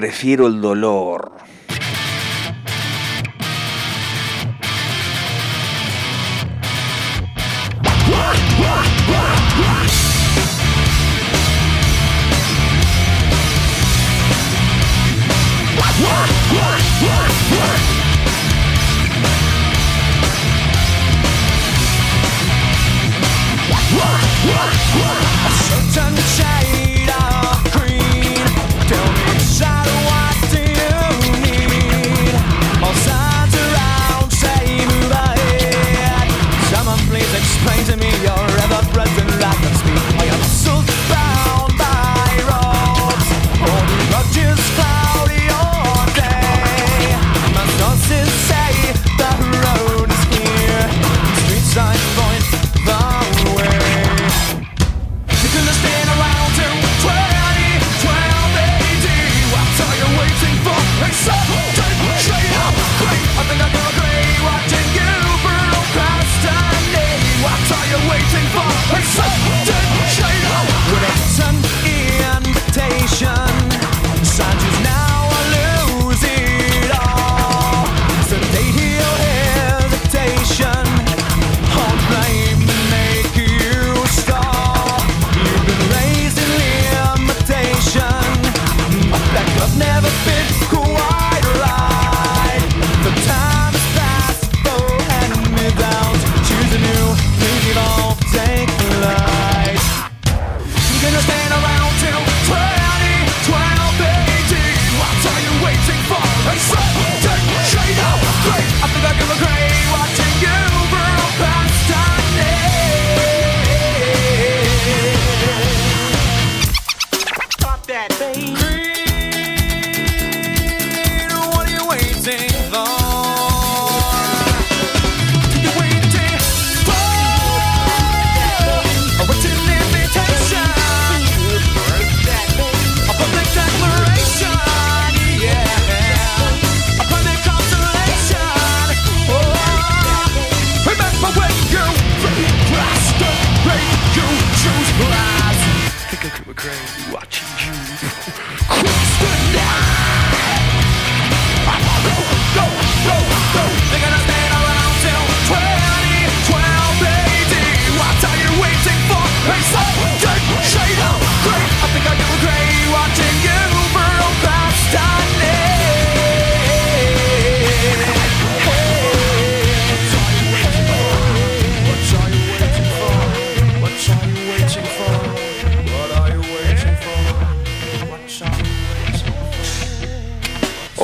prefiero el dolor.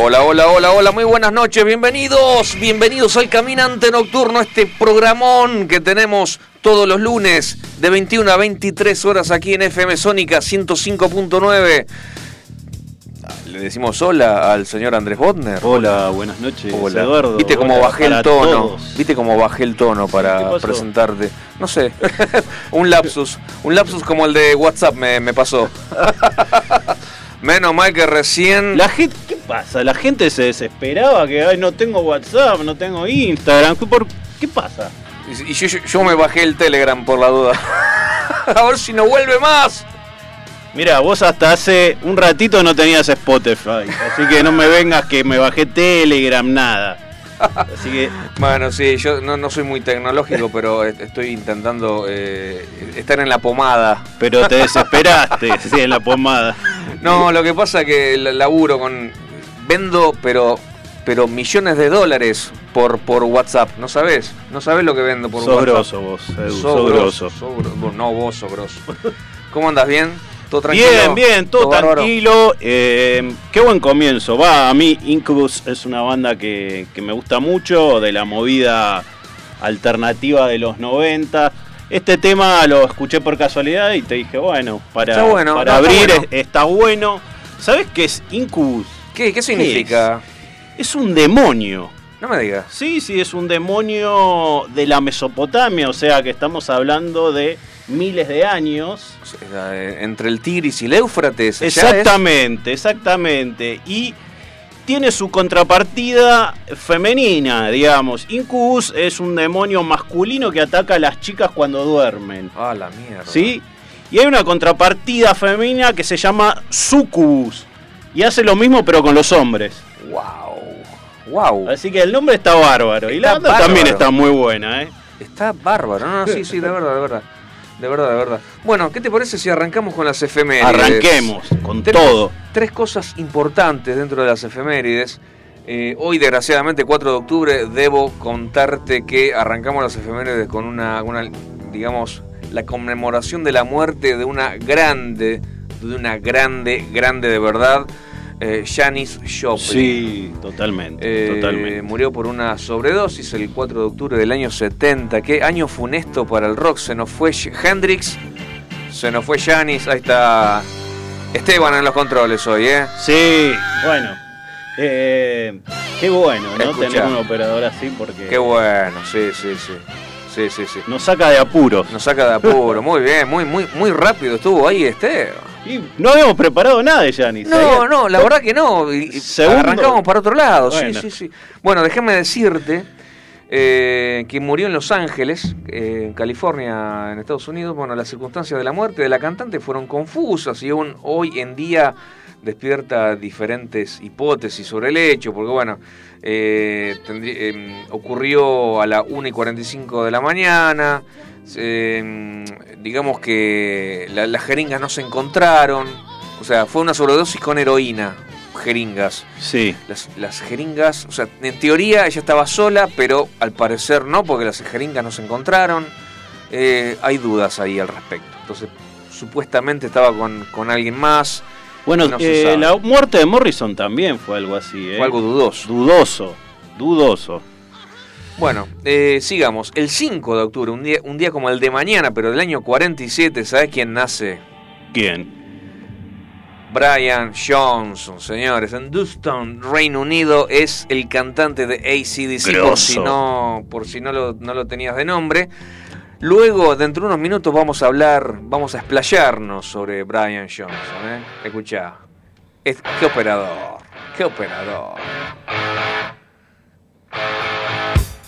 Hola, hola, hola, hola, muy buenas noches, bienvenidos, bienvenidos al Caminante Nocturno, este programón que tenemos todos los lunes de 21 a 23 horas aquí en FM Sónica 105.9. Le decimos hola al señor Andrés Bodner. Hola, buenas noches, Hola. Eduardo. Viste cómo Hola bajé el tono. todos. Viste cómo bajé el tono ¿Qué para presentarte. No sé. un lapsus. Un lapsus como el de WhatsApp me, me pasó. Menos mal que recién. La gente, ¿qué pasa? La gente se desesperaba que ay, no tengo WhatsApp, no tengo Instagram. ¿Qué, por, ¿qué pasa? Y yo, yo- yo me bajé el Telegram por la duda. A ver si no vuelve más. Mira, vos hasta hace un ratito no tenías Spotify, así que no me vengas que me bajé Telegram, nada. Así que Bueno, sí, yo no, no soy muy tecnológico, pero est- estoy intentando eh, estar en la pomada. Pero te desesperaste, sí, en la pomada. No, lo que pasa que el laburo con. Vendo, pero. Pero millones de dólares por, por WhatsApp. ¿No sabes? ¿No sabes lo que vendo por Sos WhatsApp? grosso vos, Edu, grosso, grosso. vos- No, vos grosso. ¿Cómo andas? ¿Bien? ¿Todo tranquilo? Bien, bien, todo tranquilo. eh, qué buen comienzo. Va, a mí Incubus es una banda que, que me gusta mucho, de la movida alternativa de los 90. Este tema lo escuché por casualidad y te dije, bueno, para, Está bueno, para no, está abrir bueno. es- está bueno. ¿Sabes qué es Incubus? ¿Qué, qué significa? Es un demonio. No me digas. Sí, sí, es un demonio de la Mesopotamia, o sea que estamos hablando de miles de años. Eh, Entre el Tigris y el Éufrates. es- Exactamente, exactamente. Y tiene su contrapartida femenina, digamos. Incubus es un demonio masculino que ataca a las chicas cuando duermen. Ah, la mierda. ¿Sí? Y hay una contrapartida femenina que se llama Sucubus. Y hace lo mismo pero con los hombres. Wow. Wow. Así que el nombre está bárbaro. y la banda también está muy buena, ¿eh? Está bárbaro. No, no, sí, sí, de verdad, de verdad. De verdad, de verdad. Bueno, ¿qué te parece si arrancamos con las efemérides? Arranquemos con Tenemos todo. Tres cosas importantes dentro de las efemérides. Eh, hoy, desgraciadamente, 4 de octubre, debo contarte que arrancamos las efemérides con una, una, digamos, la conmemoración de la muerte de una grande, de una grande, grande de verdad, eh, Janis Joplin. Sí, totalmente, Eh, totalmente. Murió por una sobredosis el 4 de octubre del año 70. Qué año funesto para el rock. Se nos fue Hendrix, se nos fue Janis. Ahí está Esteban en los controles hoy, ¿eh? Sí, bueno. eh, qué bueno, ¿no? Escuchá. Tener un operador así porque Qué bueno, sí, sí, sí. Sí, sí, sí. nos saca de apuros. Nos saca de apuro. Muy bien, muy, muy, muy rápido estuvo ahí Esteban. Y no habíamos preparado nada de Janis. No, no, la verdad que no. Segundo. Arrancamos para otro lado. Sí, Bueno. sí, sí. Bueno, déjame decirte eh, que murió en Los Ángeles, eh, en California, en Estados Unidos. Bueno, las circunstancias de la muerte de la cantante fueron confusas y aún hoy en día despierta diferentes hipótesis sobre el hecho, porque bueno, eh, tendrí- eh, ocurrió a la 1 y 45 de la mañana, eh, digamos que la- las jeringas no se encontraron, o sea, fue una sobredosis con heroína, jeringas. Sí. Las, las jeringas, o sea, en teoría ella estaba sola, pero al parecer no, porque las jeringas no se encontraron. Eh, hay dudas ahí al respecto. Entonces, supuestamente estaba con, con alguien más. Bueno, No eh, la muerte de Morrison también fue algo así, ¿eh? Fue algo dudoso. dudoso. Dudoso. Bueno, eh, sigamos. El 5 de octubre, un día, un día como el de mañana, pero del año 47, ¿sabes quién nace? ¿Quién? Brian Johnson, señores. En Duston, Reino Unido, es el cantante de ACDC, por si, no, por si no, lo, no lo tenías de nombre. Luego, dentro de unos minutos, vamos a hablar, vamos a explayarnos sobre Brian Johnson. ¿eh? Escuchá. Es- qué operador, qué operador.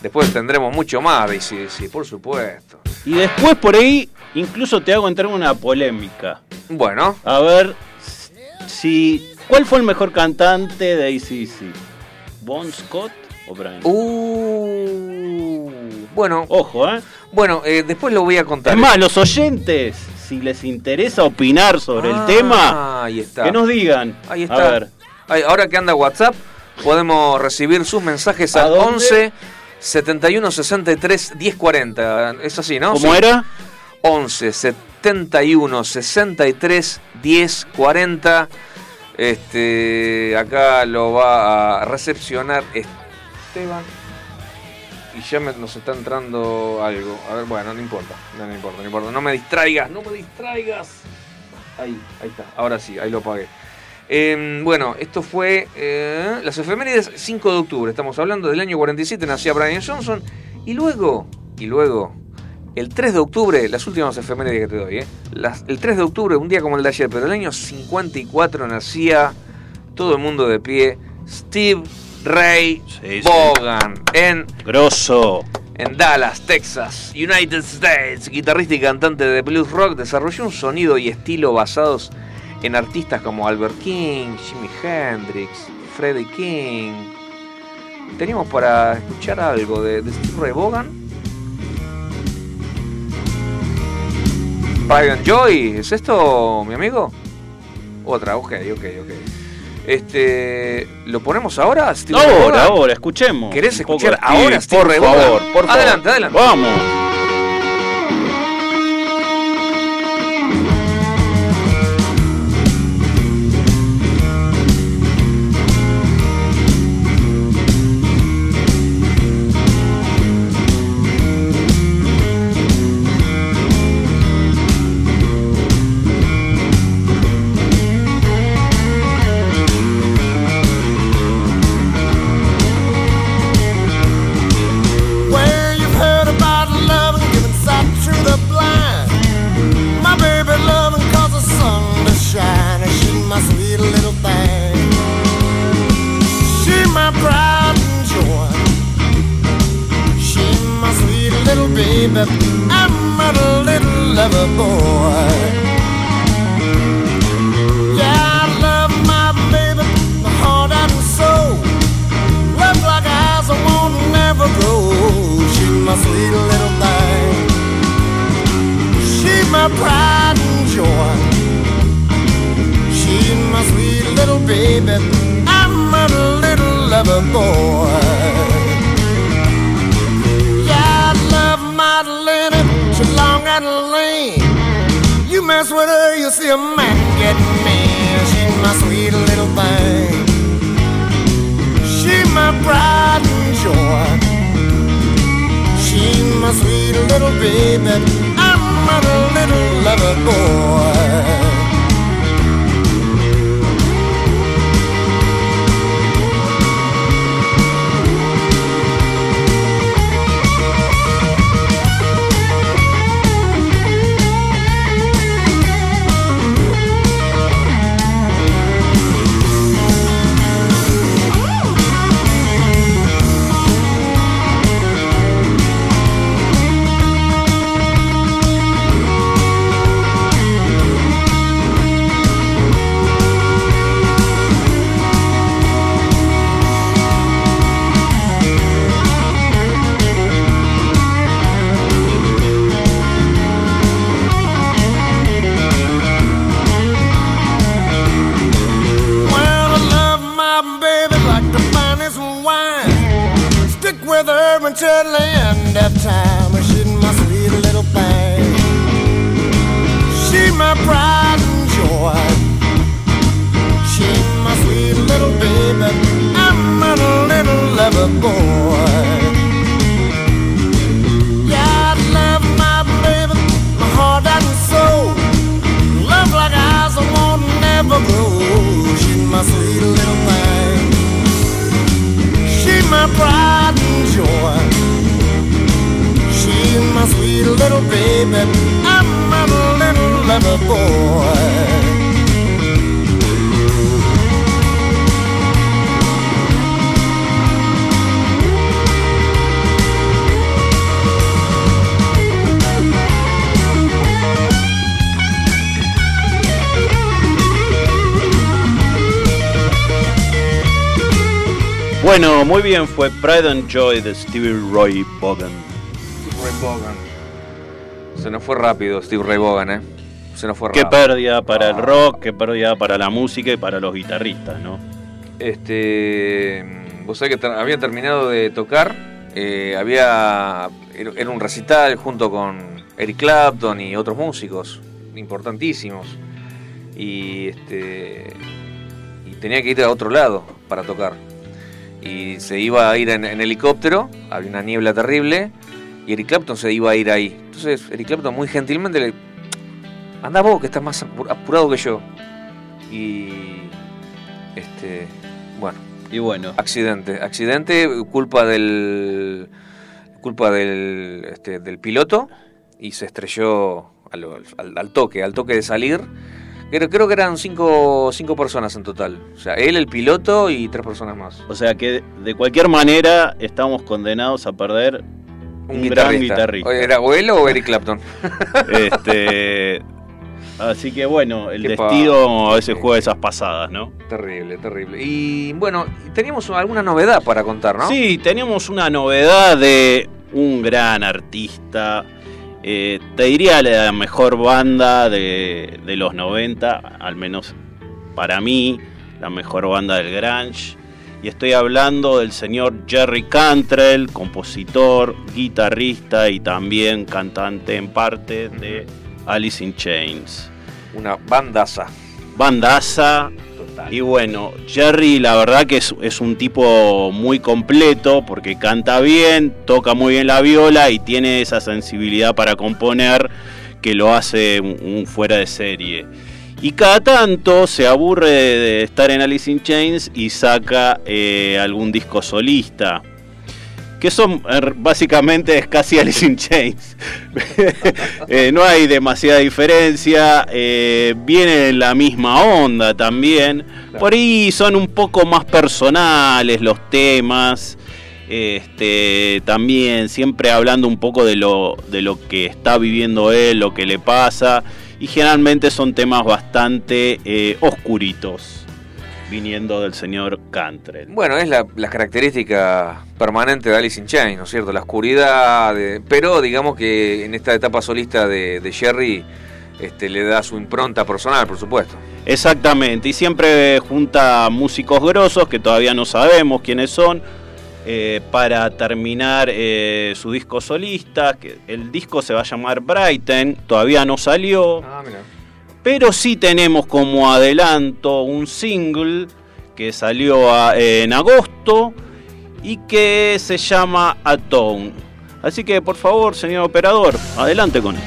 Después tendremos mucho más de ACDC, por supuesto. Y después por ahí incluso te hago entrar en una polémica. Bueno, A ver si... ¿Cuál fue el mejor cantante de ACC? ¿Bon Scott o Brian? uh, bueno, Ojo, ¿eh? bueno, eh, después lo voy a contar. Es más, los oyentes, si les interesa opinar sobre Ah, el tema, ahí está. que nos digan. Ahí A está. ver, Ahí, ahora que anda WhatsApp, podemos recibir sus mensajes ¿A al dónde? 11 71 63 10 40. Es así, ¿no? ¿cómo Sí. era? 11 71 63 10 40. Este, acá lo va a recepcionar Esteban. Y ya me- nos está entrando algo. A ver, bueno, no importa. No, no importa, no importa. No me distraigas, no me distraigas. Ahí, ahí está. Ahora sí, ahí lo pagué. Eh, bueno, esto fue eh, las efemérides 5 de octubre. Estamos hablando del año 47, nacía Brian Johnson. Y luego, y luego, el 3 de octubre, las últimas efemérides que te doy, ¿eh? Las- el 3 de octubre, un día como el de ayer, pero el año 54 nacía todo el mundo de pie, Steve Ray Sí, sí. Vaughan en Grosso. en Dallas, Texas, United States, guitarrista y cantante de blues rock, desarrolló un sonido y estilo basados en artistas como Albert King, Jimi Hendrix, Freddie King. Teníamos para escuchar algo de, de Steve Ray Vaughan. Brian Joy, ¿es esto, mi amigo? Otra, ok, ok, ok. Este, ¿lo ponemos ahora? Steve Ahora, ahora, escuchemos. ¿Querés escuchar ahora Steve Por favor, por favor. Adelante, adelante. Vamos. See a man get mean. She's my sweet little thing. She's my pride and joy. She's my sweet little baby. I'm a little lover boy. land of time. Baby. I'm a little lover boy. Bueno, muy bien, fue Pride and Joy de Stevie Roy Vaughan. Ray Vaughan. Fue rápido Steve Ray Vaughan, ¿eh? Se nos fue Qué rápido. pérdida para el rock, qué pérdida para la música y para los guitarristas, ¿no? Este, vos sabés que había terminado de tocar, eh, había era era un recital junto con Eric Clapton y otros músicos importantísimos y este y tenía que ir a otro lado para tocar y se iba a ir en, en helicóptero, había una niebla terrible y Eric Clapton se iba a ir ahí. Entonces Eric Clapton muy gentilmente le anda vos que estás más apu- apurado que yo y este bueno Y bueno, Accidente, accidente, culpa del culpa del, este, del piloto y se estrelló al, al- al toque, al toque de salir. Creo, creo que eran cinco, cinco personas en total. O sea, él, el piloto y tres personas más. o sea que de cualquier manera estamos condenados a perder un, gran guitarrista. ¿Era o él o Eric Clapton? Este, así que bueno, el Qué destino a veces juega esas pasadas, ¿no? terrible, terrible. Y bueno, teníamos alguna novedad para contar, ¿no? Sí, teníamos una novedad de un gran artista. eh, te diría la mejor banda de, de los 90, al menos para mí, la mejor banda del Grunge. Y estoy hablando del señor Jerry Cantrell, compositor, guitarrista y también cantante en parte de Alice in Chains. Una bandaza. Bandaza, Total. y bueno, Jerry la verdad que es, es un tipo muy completo porque canta bien, toca muy bien la viola y tiene esa sensibilidad para componer que lo hace un, un fuera de serie. Y cada tanto se aburre de, estar en Alice in Chains y saca eh, algún disco solista. Que son er, básicamente es casi Alice in Chains. Eh, no hay demasiada diferencia. eh, viene en la misma onda también. Por ahí son un poco más personales los temas. Este, también siempre hablando un poco de lo, de lo que está viviendo él, lo que le pasa. Y generalmente son temas bastante eh, oscuritos. Viniendo del señor Cantrell. Bueno, es la, la característica permanente de Alice in Chains, ¿no es cierto? La oscuridad, de- pero digamos que en esta etapa solista de, de Jerry este, le da su impronta personal, por supuesto. Exactamente, y siempre junta músicos grosos que todavía no sabemos quiénes son. Eh, para terminar eh, su disco solista, que el disco se va a llamar Brighten, todavía no salió. Ah. Pero sí tenemos como adelanto un single que salió a- en agosto y que se llama Atone. Así que por favor, señor operador, adelante con él.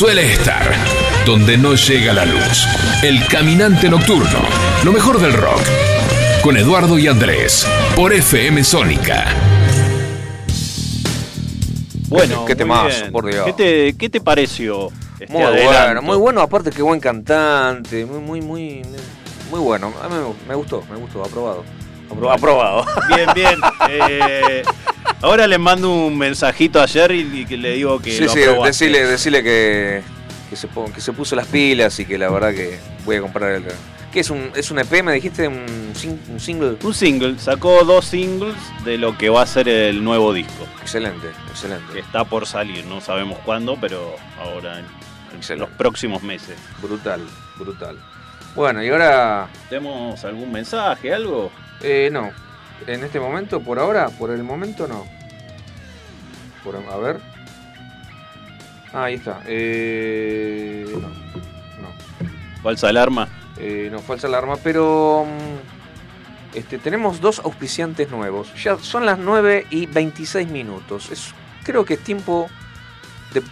Suele estar donde no llega la luz. El caminante nocturno. Lo mejor del rock. Con Eduardo y Andrés. Por FM Sónica. Bueno, Qué temazo, por Dios. ¿Qué te, qué te pareció? este Muy adelanto. bueno, muy bueno, aparte que buen cantante, muy, muy, muy, muy bueno. A mí me, gustó, me gustó, aprobado. Apro- aprobado. Bien, bien. Eh, ahora le mando un mensajito a Jerry y que le digo que sí, lo sí, decirle que, que, se que se puso las pilas y que la verdad que voy a comprar el... ¿Qué es un, es un EP, me dijiste? ¿Un, sing- un single? Un single, sacó dos singles de lo que va a ser el nuevo disco. Excelente, excelente. Que está por salir, no sabemos cuándo, pero ahora en, los próximos meses. Brutal, brutal. Bueno, y ahora... ¿Tenemos algún mensaje, algo? Eh, no. En este momento, por ahora, por el momento no. Por, a ver. Ah, ahí está. Eh, no. No. Falsa alarma. Eh, no, falsa alarma, pero. mm, Este, tenemos dos auspiciantes nuevos. Ya son las 9 y 26 minutos. Es, creo que es tiempo de,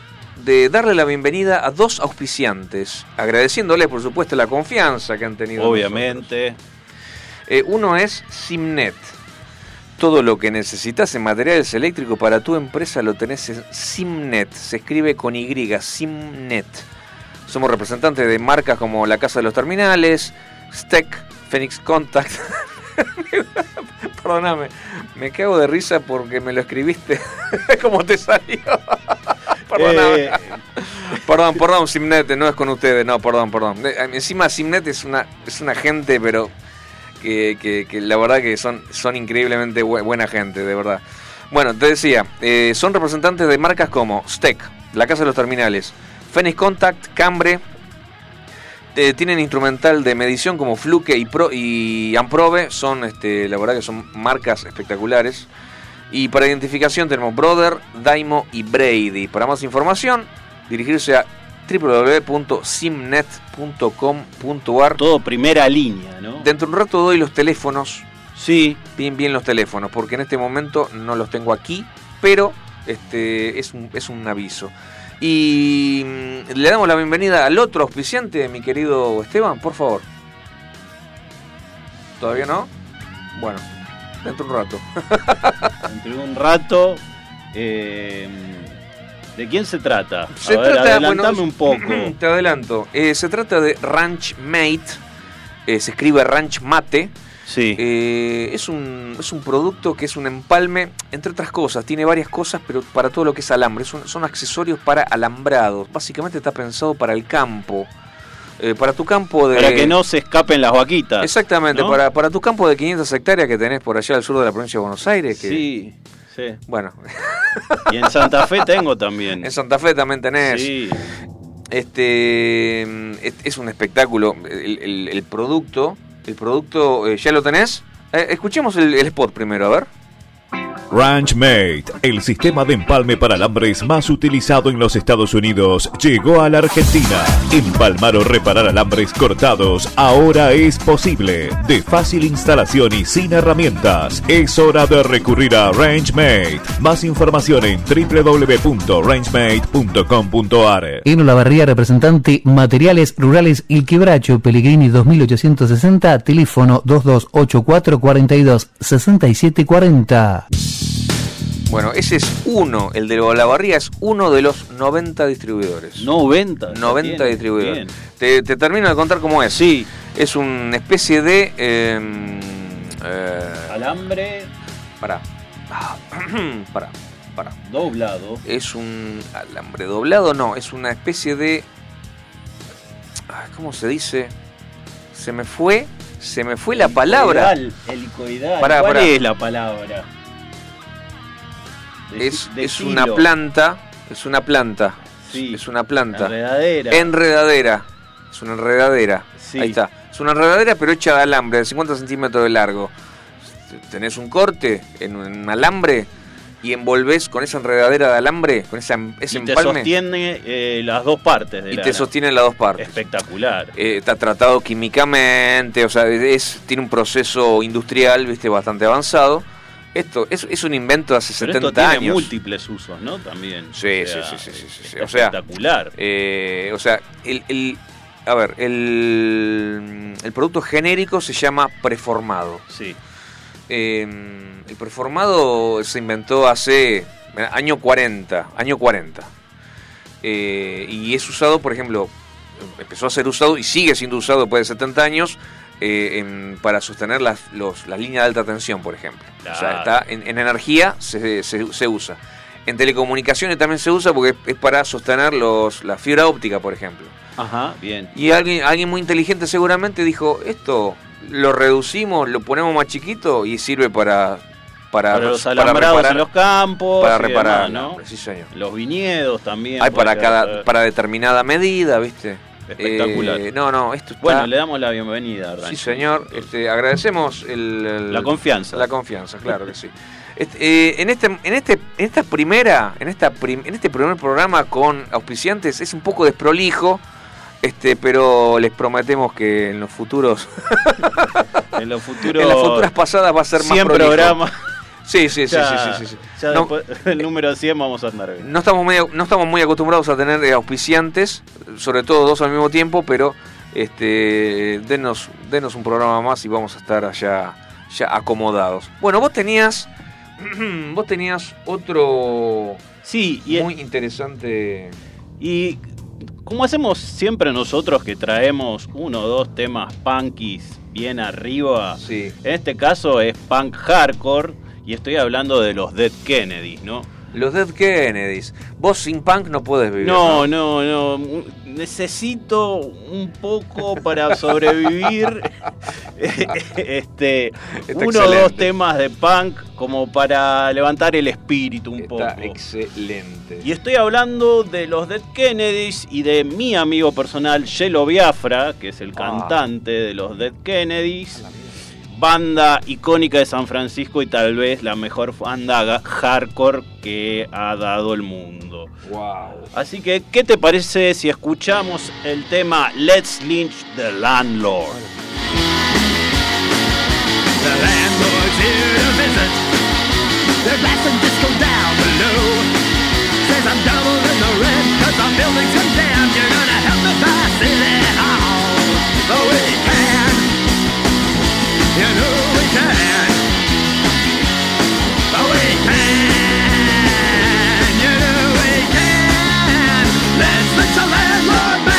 de darle la bienvenida a dos auspiciantes. Agradeciéndole, por supuesto, la confianza que han tenido. Obviamente. Eh, uno es Simnet. Todo lo que necesitas en materiales eléctricos para tu empresa lo tenés en Simnet. Se escribe con Y, Simnet. Somos representantes de marcas como la Casa de los Terminales, Steck, Phoenix Contact. Perdóname, me cago de risa porque me lo escribiste. como te salió? Perdóname. Eh, Perdón, perdón, Simnet, no es con ustedes, no, perdón, perdón. Eh, Encima Simnet es una, es una gente, pero que, la verdad que son, son increíblemente bu- buena gente, de verdad. Bueno, te decía, eh, son representantes de marcas como Steck, la Casa de los Terminales, Phoenix Contact, Cambre, eh, tienen instrumental de medición como Fluke y, Pro, y Amprobe, son, este, la verdad que son marcas espectaculares. Y para identificación tenemos Brother, Daimo y Brady. Para más información, dirigirse a www.simnet.com.ar. todo primera línea, ¿no? Dentro de un rato doy los teléfonos, Sí, bien bien los teléfonos, porque en este momento no los tengo aquí, pero este es un, es un aviso. Y mm, le damos la bienvenida al otro auspiciante, mi querido Esteban, por favor. ¿Todavía no? Bueno, dentro de un rato. entre un rato. eh, ¿De quién se trata? Se ver, trata, adelantame bueno, un poco. Te adelanto. Eh, se trata de Ranch Mate. eh, se escribe Ranch Mate. Sí. Eh, es, un, es un producto que es un empalme, entre otras cosas. Tiene varias cosas, pero para todo lo que es alambre. Son, son accesorios para alambrados. Básicamente está pensado para el campo. Eh, para tu campo de. Para que no se escapen las vaquitas. Exactamente, ¿no? para, para tu campo de 500 hectáreas que tenés por allá al sur de la provincia de Buenos Aires. Que, Sí, sí. Bueno, Y en Santa Fe tengo también. en Santa Fe también tenés. Sí. Este es, un espectáculo. El, el- el producto, el producto, eh, ¿ya lo tenés? Eh, escuchemos el, el spot primero, a ver. RanchMate, el sistema de empalme para alambres más utilizado en los Estados Unidos, llegó a la Argentina. Empalmar o reparar alambres cortados ahora es posible. De fácil instalación y sin herramientas. Es hora de recurrir a RangeMate. Más información en www.rangemate.com.ar. En Olavarría, representante Materiales Rurales Il Quebracho, Pellegrini 2860, teléfono 228442 6740. Bueno, ese es uno, el de Olavarría es uno de los 90 distribuidores. 90. ya 90 tiene. distribuidores. Te, te termino de contar cómo es. Sí. Es una especie de... Eh, eh, Alambre pará. Ah, pará, pará. doblado. Es un alambre doblado, no, es una especie de... ¿Cómo se dice? Se me fue, se me fue la palabra. Helicoidal. Pará, ¿Cuál pará. es la palabra? Es, es una planta, es una planta, Sí. es una planta. Enredadera. Enredadera, es una enredadera. Sí. Ahí está. Es una enredadera pero hecha de alambre, de 50 centímetros de largo. Tenés un corte en un alambre y envolvés con esa enredadera de alambre, con esa, ese y te empalme, sostiene eh, las dos partes de y la te sostiene las dos partes. Espectacular. Eh, está tratado químicamente, o sea, es, tiene un proceso industrial, viste, bastante avanzado. Esto es, es un invento de hace Pero 70 esto tiene años. múltiples usos, ¿no? También. Sí, O sea, sí, sí, sí, sí, sí, sí. está O sea, espectacular. Eh, o sea, el, el- a ver, el, el producto genérico se llama preformado. sí. Eh, el preformado se inventó hace año 40, año 40. eh, y es usado, por ejemplo, empezó a ser usado y sigue siendo usado después de 70 años eh, en- para sostener las, los- las líneas de alta tensión, por ejemplo. O sea, Claro. está en, en energía se, se- se usa. En telecomunicaciones también se usa porque es, es para sostener los, la fibra óptica, por ejemplo. Ajá, bien. Y alguien, alguien muy inteligente seguramente dijo, esto lo reducimos, lo ponemos más chiquito y sirve para... Para, Para los para reparar- en los campos. para reparar, demás, ¿no? hombre, sí, señor. Los viñedos también. Hay para cada para determinada medida, ¿viste? Espectacular. Eh, no, no, esto está... Bueno, le damos la bienvenida, Sí, señor. Este, agradecemos el, el- La confianza. La confianza, claro que sí. Este, eh, en este, en este, en esta primera, en esta prim- en este primer programa con auspiciantes es un poco desprolijo, este, pero les prometemos que en los futuros, En los futuros. en las futuras pasadas va a ser más 100 prolijo. programas. Sí, sí, sí, ya, sí, sí, sí, sí. ya No, después del número 100 vamos a andar bien. no estamos muy, no estamos muy acostumbrados a tener eh, auspiciantes, sobre todo dos al mismo tiempo, pero este denos, denos un programa más y vamos a estar allá ya acomodados. Bueno, vos tenías vos tenías otro Sí, y, muy interesante. y como hacemos siempre nosotros que traemos uno o dos temas punkis bien arriba, Sí. en este caso es punk hardcore y estoy hablando de los Dead Kennedys, ¿no? Los Dead Kennedys. Vos sin punk no podés vivir. No, no, no. Necesito un poco para sobrevivir. este, Está uno o dos temas de punk como para levantar el espíritu un Está poco. excelente. Y estoy hablando de los Dead Kennedys y de mi amigo personal, Yelo Biafra, que es el Ah. cantante de los Dead Kennedys. Banda icónica de San Francisco y tal vez la mejor banda hardcore que ha dado el mundo. Wow. Así que, ¿qué te parece si escuchamos el tema Let's Lynch the Landlord? The landlord's here to visit. Their glass and disco down below. Says I'm doubling the rent cause the building's condemned. You're gonna help me buy City You know we can. Oh, we can. You know we can. Let's fix the landlord man.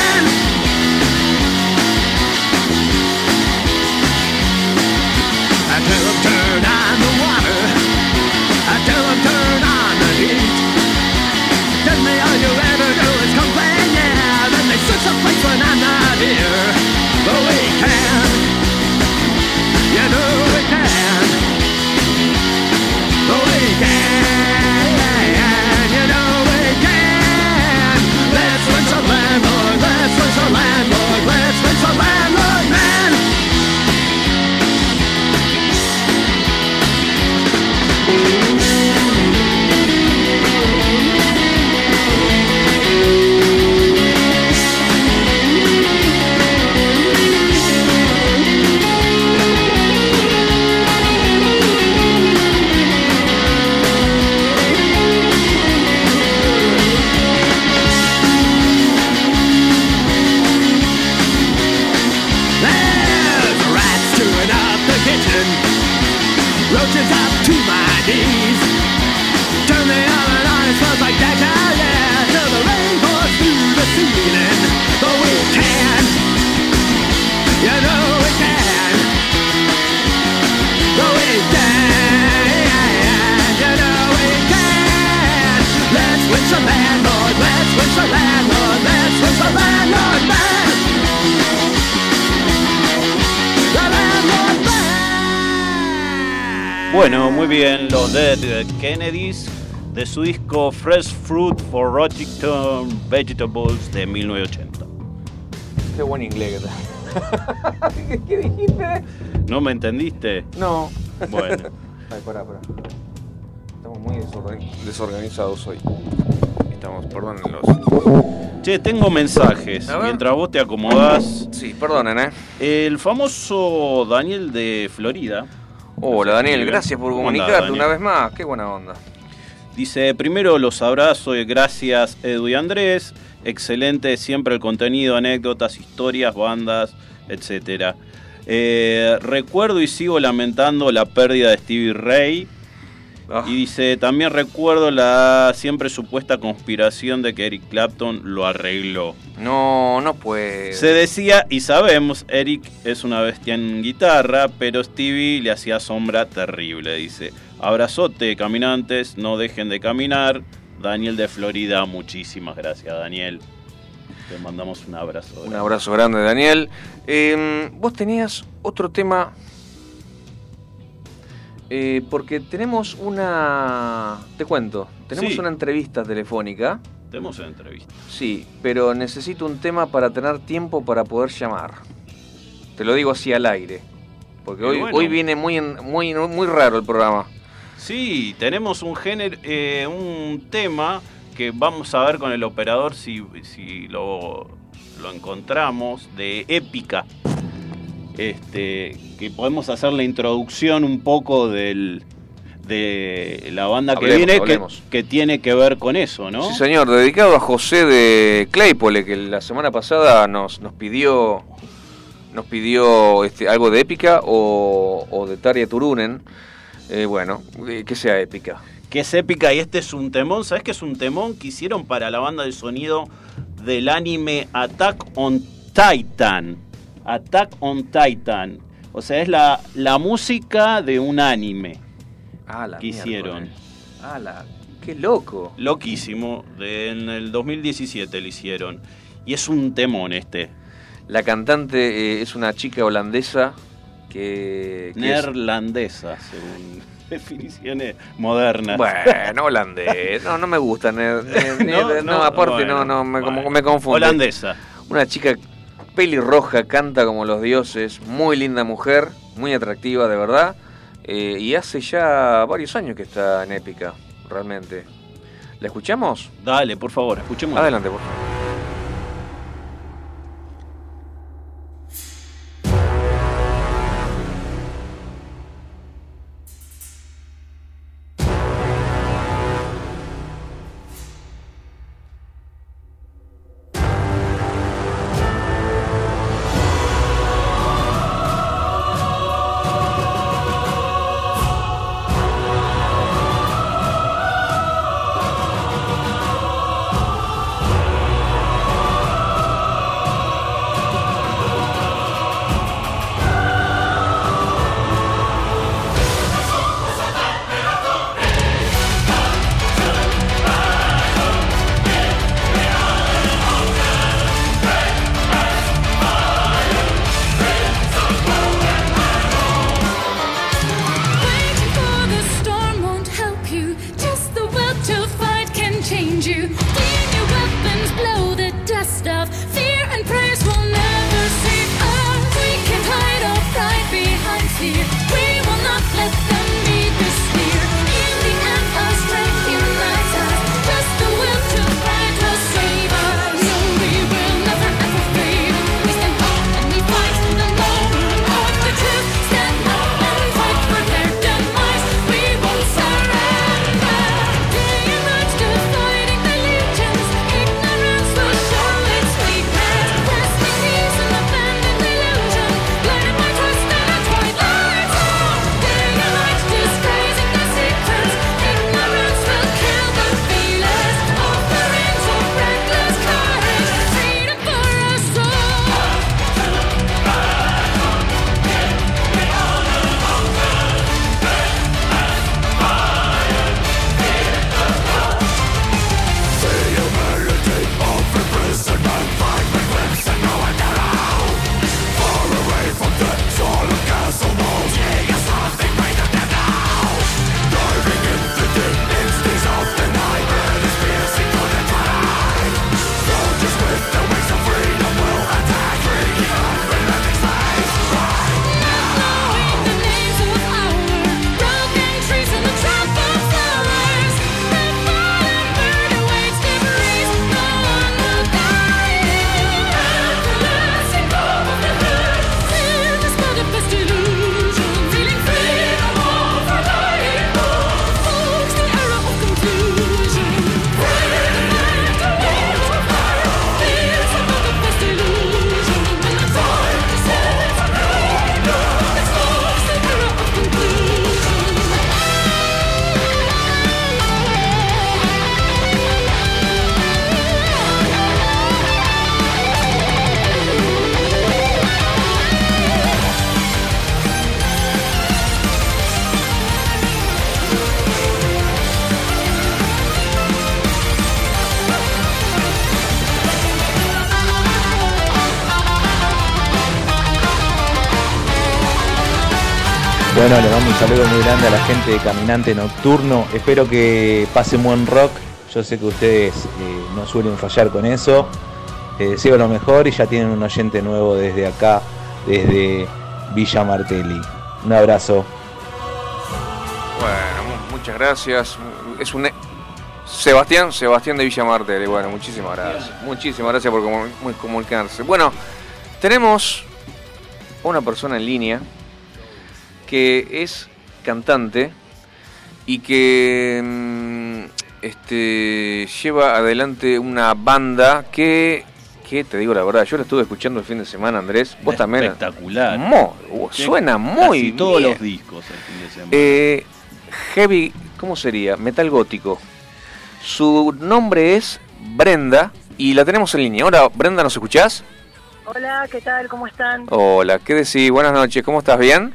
Su disco Fresh Fruit for Rochington Vegetables de 1980. Qué buen inglés. ¿Qué, ¿Qué dijiste? ¿No me entendiste? No. Bueno. Ay, pará, pará. Estamos muy desorgan- desorganizados hoy. Estamos, perdónenlos. Che, tengo mensajes. Mientras vos te acomodás, Sí, perdonen, ¿eh? el famoso Daniel de Florida Hola, Daniel, gracias por ¿Cómo andás, comunicarte una vez más. Qué buena onda. Dice, primero los abrazo y gracias Edu y Andrés. Excelente siempre el contenido, anécdotas, historias, bandas, etc. recuerdo y sigo lamentando la pérdida de Stevie Ray. Ah. Y dice, también recuerdo la siempre supuesta conspiración de que Eric Clapton lo arregló. No, no puede. Se decía, y sabemos, Eric es una bestia en guitarra, pero Stevie le hacía sombra terrible, dice. Abrazote, caminantes, no dejen de caminar. Daniel de Florida, muchísimas gracias, Daniel. Te mandamos un abrazo. Un abrazo grande, Daniel. Eh, vos tenías otro tema. eh, porque tenemos una. Te cuento. Tenemos Sí. una entrevista telefónica. Tenemos una entrevista. Sí, pero necesito un tema para tener tiempo para poder llamar. Te lo digo así al aire. Porque hoy, bueno. hoy viene muy, muy, muy raro el programa. Sí, tenemos un género, eh, un tema que vamos a ver con el operador si, si lo, lo encontramos, de épica. Este, que podemos hacer la introducción un poco del, de la banda que viene, que, que tiene que ver con eso, ¿no? Sí, señor, dedicado a José de Claypole, que la semana pasada nos, nos pidió nos pidió este, algo de épica o, o de Tarja Turunen. Eh, bueno, eh, que sea épica. que es épica y este es un temón. ¿Sabes qué es un temón que hicieron para la banda de sonido del anime Attack on Titan? Attack on Titan. O sea, es la, la música de un anime Ah, la que hicieron. Ah, la... Qué loco. Loquísimo. de- en el 2017 lo hicieron. Y es un temón este. La cantante eh, es una chica holandesa que... que es- Neerlandesa, según definiciones modernas. Bueno, holandés. No, no me gusta. ne- ne- ne- no, aparte bueno, no, no, me, como- bueno. me confunde. Holandesa. Una chica pelirroja, canta como los dioses, muy linda mujer, muy atractiva de verdad, eh, y hace ya varios años que está en épica, realmente. ¿La escuchamos? Dale, por favor, escuchemos. Adelante, por favor. Bueno, le mando un saludo muy grande a la gente de Caminante Nocturno. Espero que pasen buen rock. Yo sé que ustedes eh, no suelen fallar con eso. Les deseo lo mejor y ya tienen un oyente nuevo desde acá, desde Villa Martelli. Un abrazo. Bueno, mu- muchas gracias. Es un... e- Sebastián, Sebastián de Villa Martelli. Bueno, muchísimas gracias. Muchísimas gracias por comunicarse. Bueno, tenemos una persona en línea que es cantante y que mm, este, lleva adelante una banda que, que, te digo la verdad, yo la estuve escuchando el fin de semana, Andrés. Vos también. Espectacular. Mo- suena muy Casi todos bien. los discos el fin de semana. Eh, heavy, ¿cómo sería? Metal gótico. Su nombre es Brenda y la tenemos en línea. Hola, Brenda, ¿nos escuchás? Hola, ¿qué tal? ¿Cómo están? Hola, ¿qué decís? Buenas noches, ¿cómo estás? ¿Bien?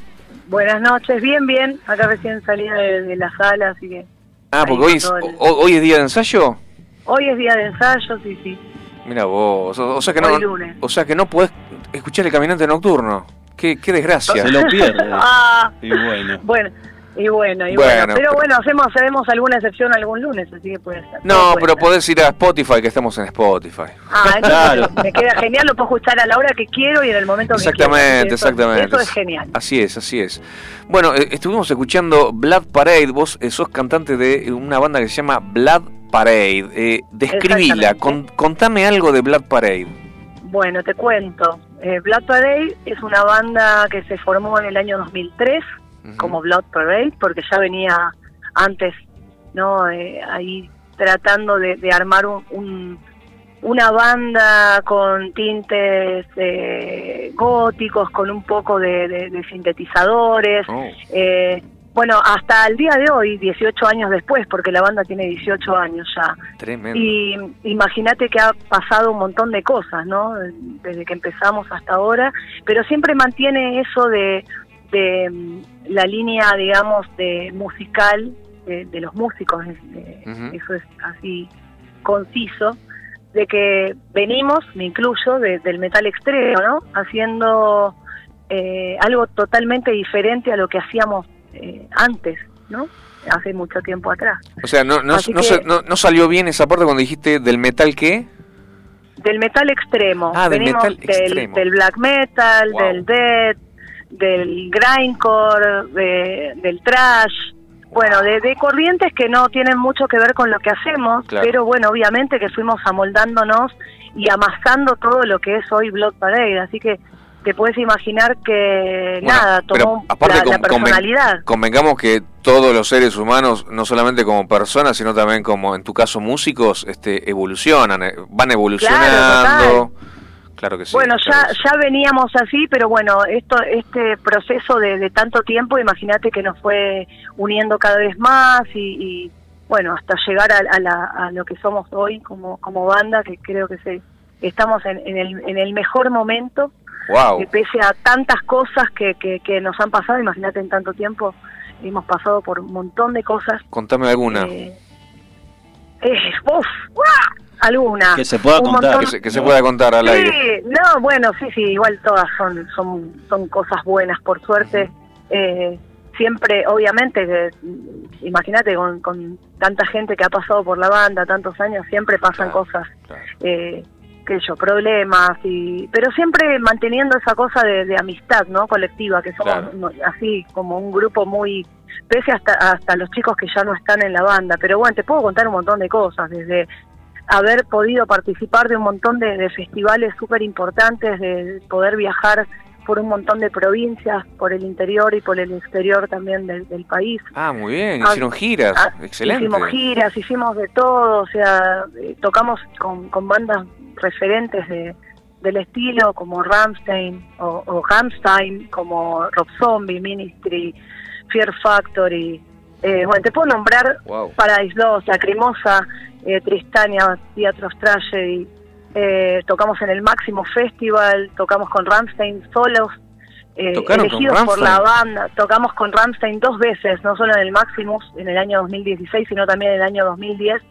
Buenas noches, bien, bien. Acá recién salí de, de la sala, así que Ah, porque hoy es, el- hoy es día de ensayo. hoy es día de ensayo, sí, sí. Mira vos, o, o sea que no, lunes. o sea que no podés escuchar el caminante nocturno. Qué, qué desgracia. Se lo pierde. Ah, y bueno. bueno, y bueno, y Bueno, bueno. Pero bueno, hacemos, hacemos alguna excepción algún lunes, así que puede ser. No, puede pero ser. podés ir a Spotify, que estamos en Spotify. Ah, entonces Claro. me queda genial, lo puedo escuchar a la hora que quiero y en el momento que Exactamente, quiero. Eso- exactamente. Eso es genial. Así es, así es. Bueno, eh, estuvimos escuchando Blood Parade. Vos eh, sos cantante de una banda que se llama Blood Parade. Eh, describila, con- contame algo de Blood Parade. Bueno, te cuento. Eh, Blood Parade es una banda que se formó en el año 2003 Como Blood Parade, porque ya venía antes, ¿no? Eh, ahí tratando de, de armar un, un- una banda con tintes eh, góticos, con un poco de, de- de sintetizadores. Oh, Eh, bueno, hasta el día de hoy, 18 años después, porque la banda tiene 18 años ya. tremendo. Y imagínate que ha pasado un montón de cosas, ¿no? Desde que empezamos hasta ahora, pero siempre mantiene eso de, de la línea, digamos, de musical de, de los músicos, es- de- Ujú. eso es así conciso, de que venimos, me incluyo, de- del metal extremo, ¿no? Haciendo eh, algo totalmente diferente a lo que hacíamos eh, antes, ¿no? Hace mucho tiempo atrás. O sea, no, no, no que- se- no- no salió bien esa parte cuando dijiste del metal qué? Del metal extremo. Ah, del Venimos metal del, extremo. del black metal, Wow. del death, del grindcore, de- del trash. Bueno, de, de corrientes que no tienen mucho que ver con lo que hacemos, Claro. pero bueno, obviamente que fuimos amoldándonos y amasando todo lo que es hoy Blood Parade. Así que te puedes imaginar que Bueno, nada, tomó aparte la, la con- conven- personalidad. Convengamos que todos los seres humanos, no solamente como personas, sino también como en tu caso músicos, este, evolucionan, eh, van evolucionando. Claro que sí. bueno, claro ya, sí. ya veníamos así, pero bueno, esto, este proceso de, de tanto tiempo, imagínate que nos fue uniendo cada vez más y, y, bueno, hasta llegar a, a la- a lo que somos hoy como, como banda, que creo que se, estamos en, en el, en el mejor momento, Wow. que pese a tantas cosas que, que, que nos han pasado, imagínate en tanto tiempo, hemos pasado por un montón de cosas. Contame alguna. eh, eh, uf. Alguna. Que se pueda contar. que se, que se pueda contar al aire. Sí, no, bueno, sí, sí, igual todas son son son cosas buenas, por suerte. Eh, siempre, obviamente, que, imagínate con, con tanta gente que ha pasado por la banda, tantos años, siempre pasan Claro, cosas, claro. eh, qué sé yo, problemas, y pero siempre manteniendo esa cosa de, de amistad, ¿no? Colectiva, que somos Claro. así como un grupo muy pese hasta hasta los chicos que ya no están en la banda, pero bueno, te puedo contar un montón de cosas, desde haber podido participar de un montón de, de festivales súper importantes, de poder viajar por un montón de provincias, por el interior y por el exterior también del, del país. Ah, muy bien, Ah, hicieron giras. Ah, Excelente. Hicimos giras, hicimos de todo, o sea, eh, tocamos con, con bandas referentes de, del estilo como Ramstein o, o como Rob Zombie, Ministry, Fear Factory. Eh, bueno, te puedo nombrar Wow. Paradise Lost, Lacrimosa, eh, Tristania, Teatros Tragedy. Eh, tocamos en el Máximo Festival, tocamos con Ramstein solos, eh, ¿Tocaron con elegidos por la banda. Tocamos con Ramstein dos veces, no solo en el Maximus en el año 2016, sino también en el año 2010.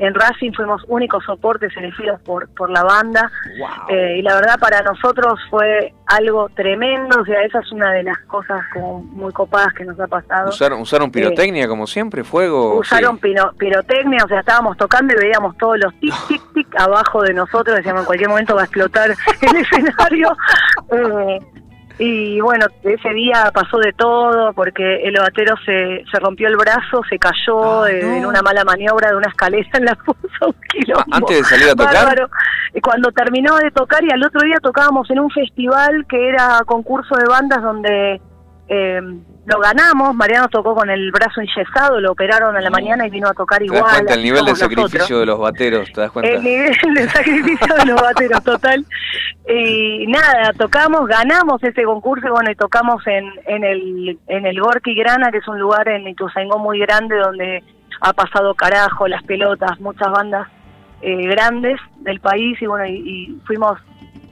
En Racing fuimos únicos soportes elegidos por, por la banda. Wow. Eh, y la verdad para nosotros fue algo tremendo, o sea, esa es una de las cosas como muy copadas que nos ha pasado. ¿Usaron, usaron pirotecnia como siempre? ¿Fuego? Usaron Sí. pino- pirotecnia, o sea, estábamos tocando y veíamos todos los tic, tic, tic abajo de nosotros, decíamos en cualquier momento va a explotar el escenario. Eh, y bueno, ese día pasó de todo porque el batero se, se rompió el brazo, se cayó Ah, no. en una mala maniobra de una escalera en la puso un quilombo. Antes de salir a tocar. Bárbaro. Y Cuando terminó de tocar y al otro día tocábamos en un festival que era concurso de bandas donde eh, lo ganamos. Mariano tocó con el brazo enyesado, lo operaron a la mañana y vino a tocar ¿Te igual. das cuenta el nivel de nosotros. sacrificio de los bateros? ¿Te das cuenta? El nivel de sacrificio de los bateros, total. Y nada, tocamos, ganamos ese concurso y bueno, y tocamos en, en el en el Gorky Grana, que es un lugar en Ituzaingó muy grande donde ha pasado carajo, las pelotas, muchas bandas eh, grandes del país y bueno, y, y fuimos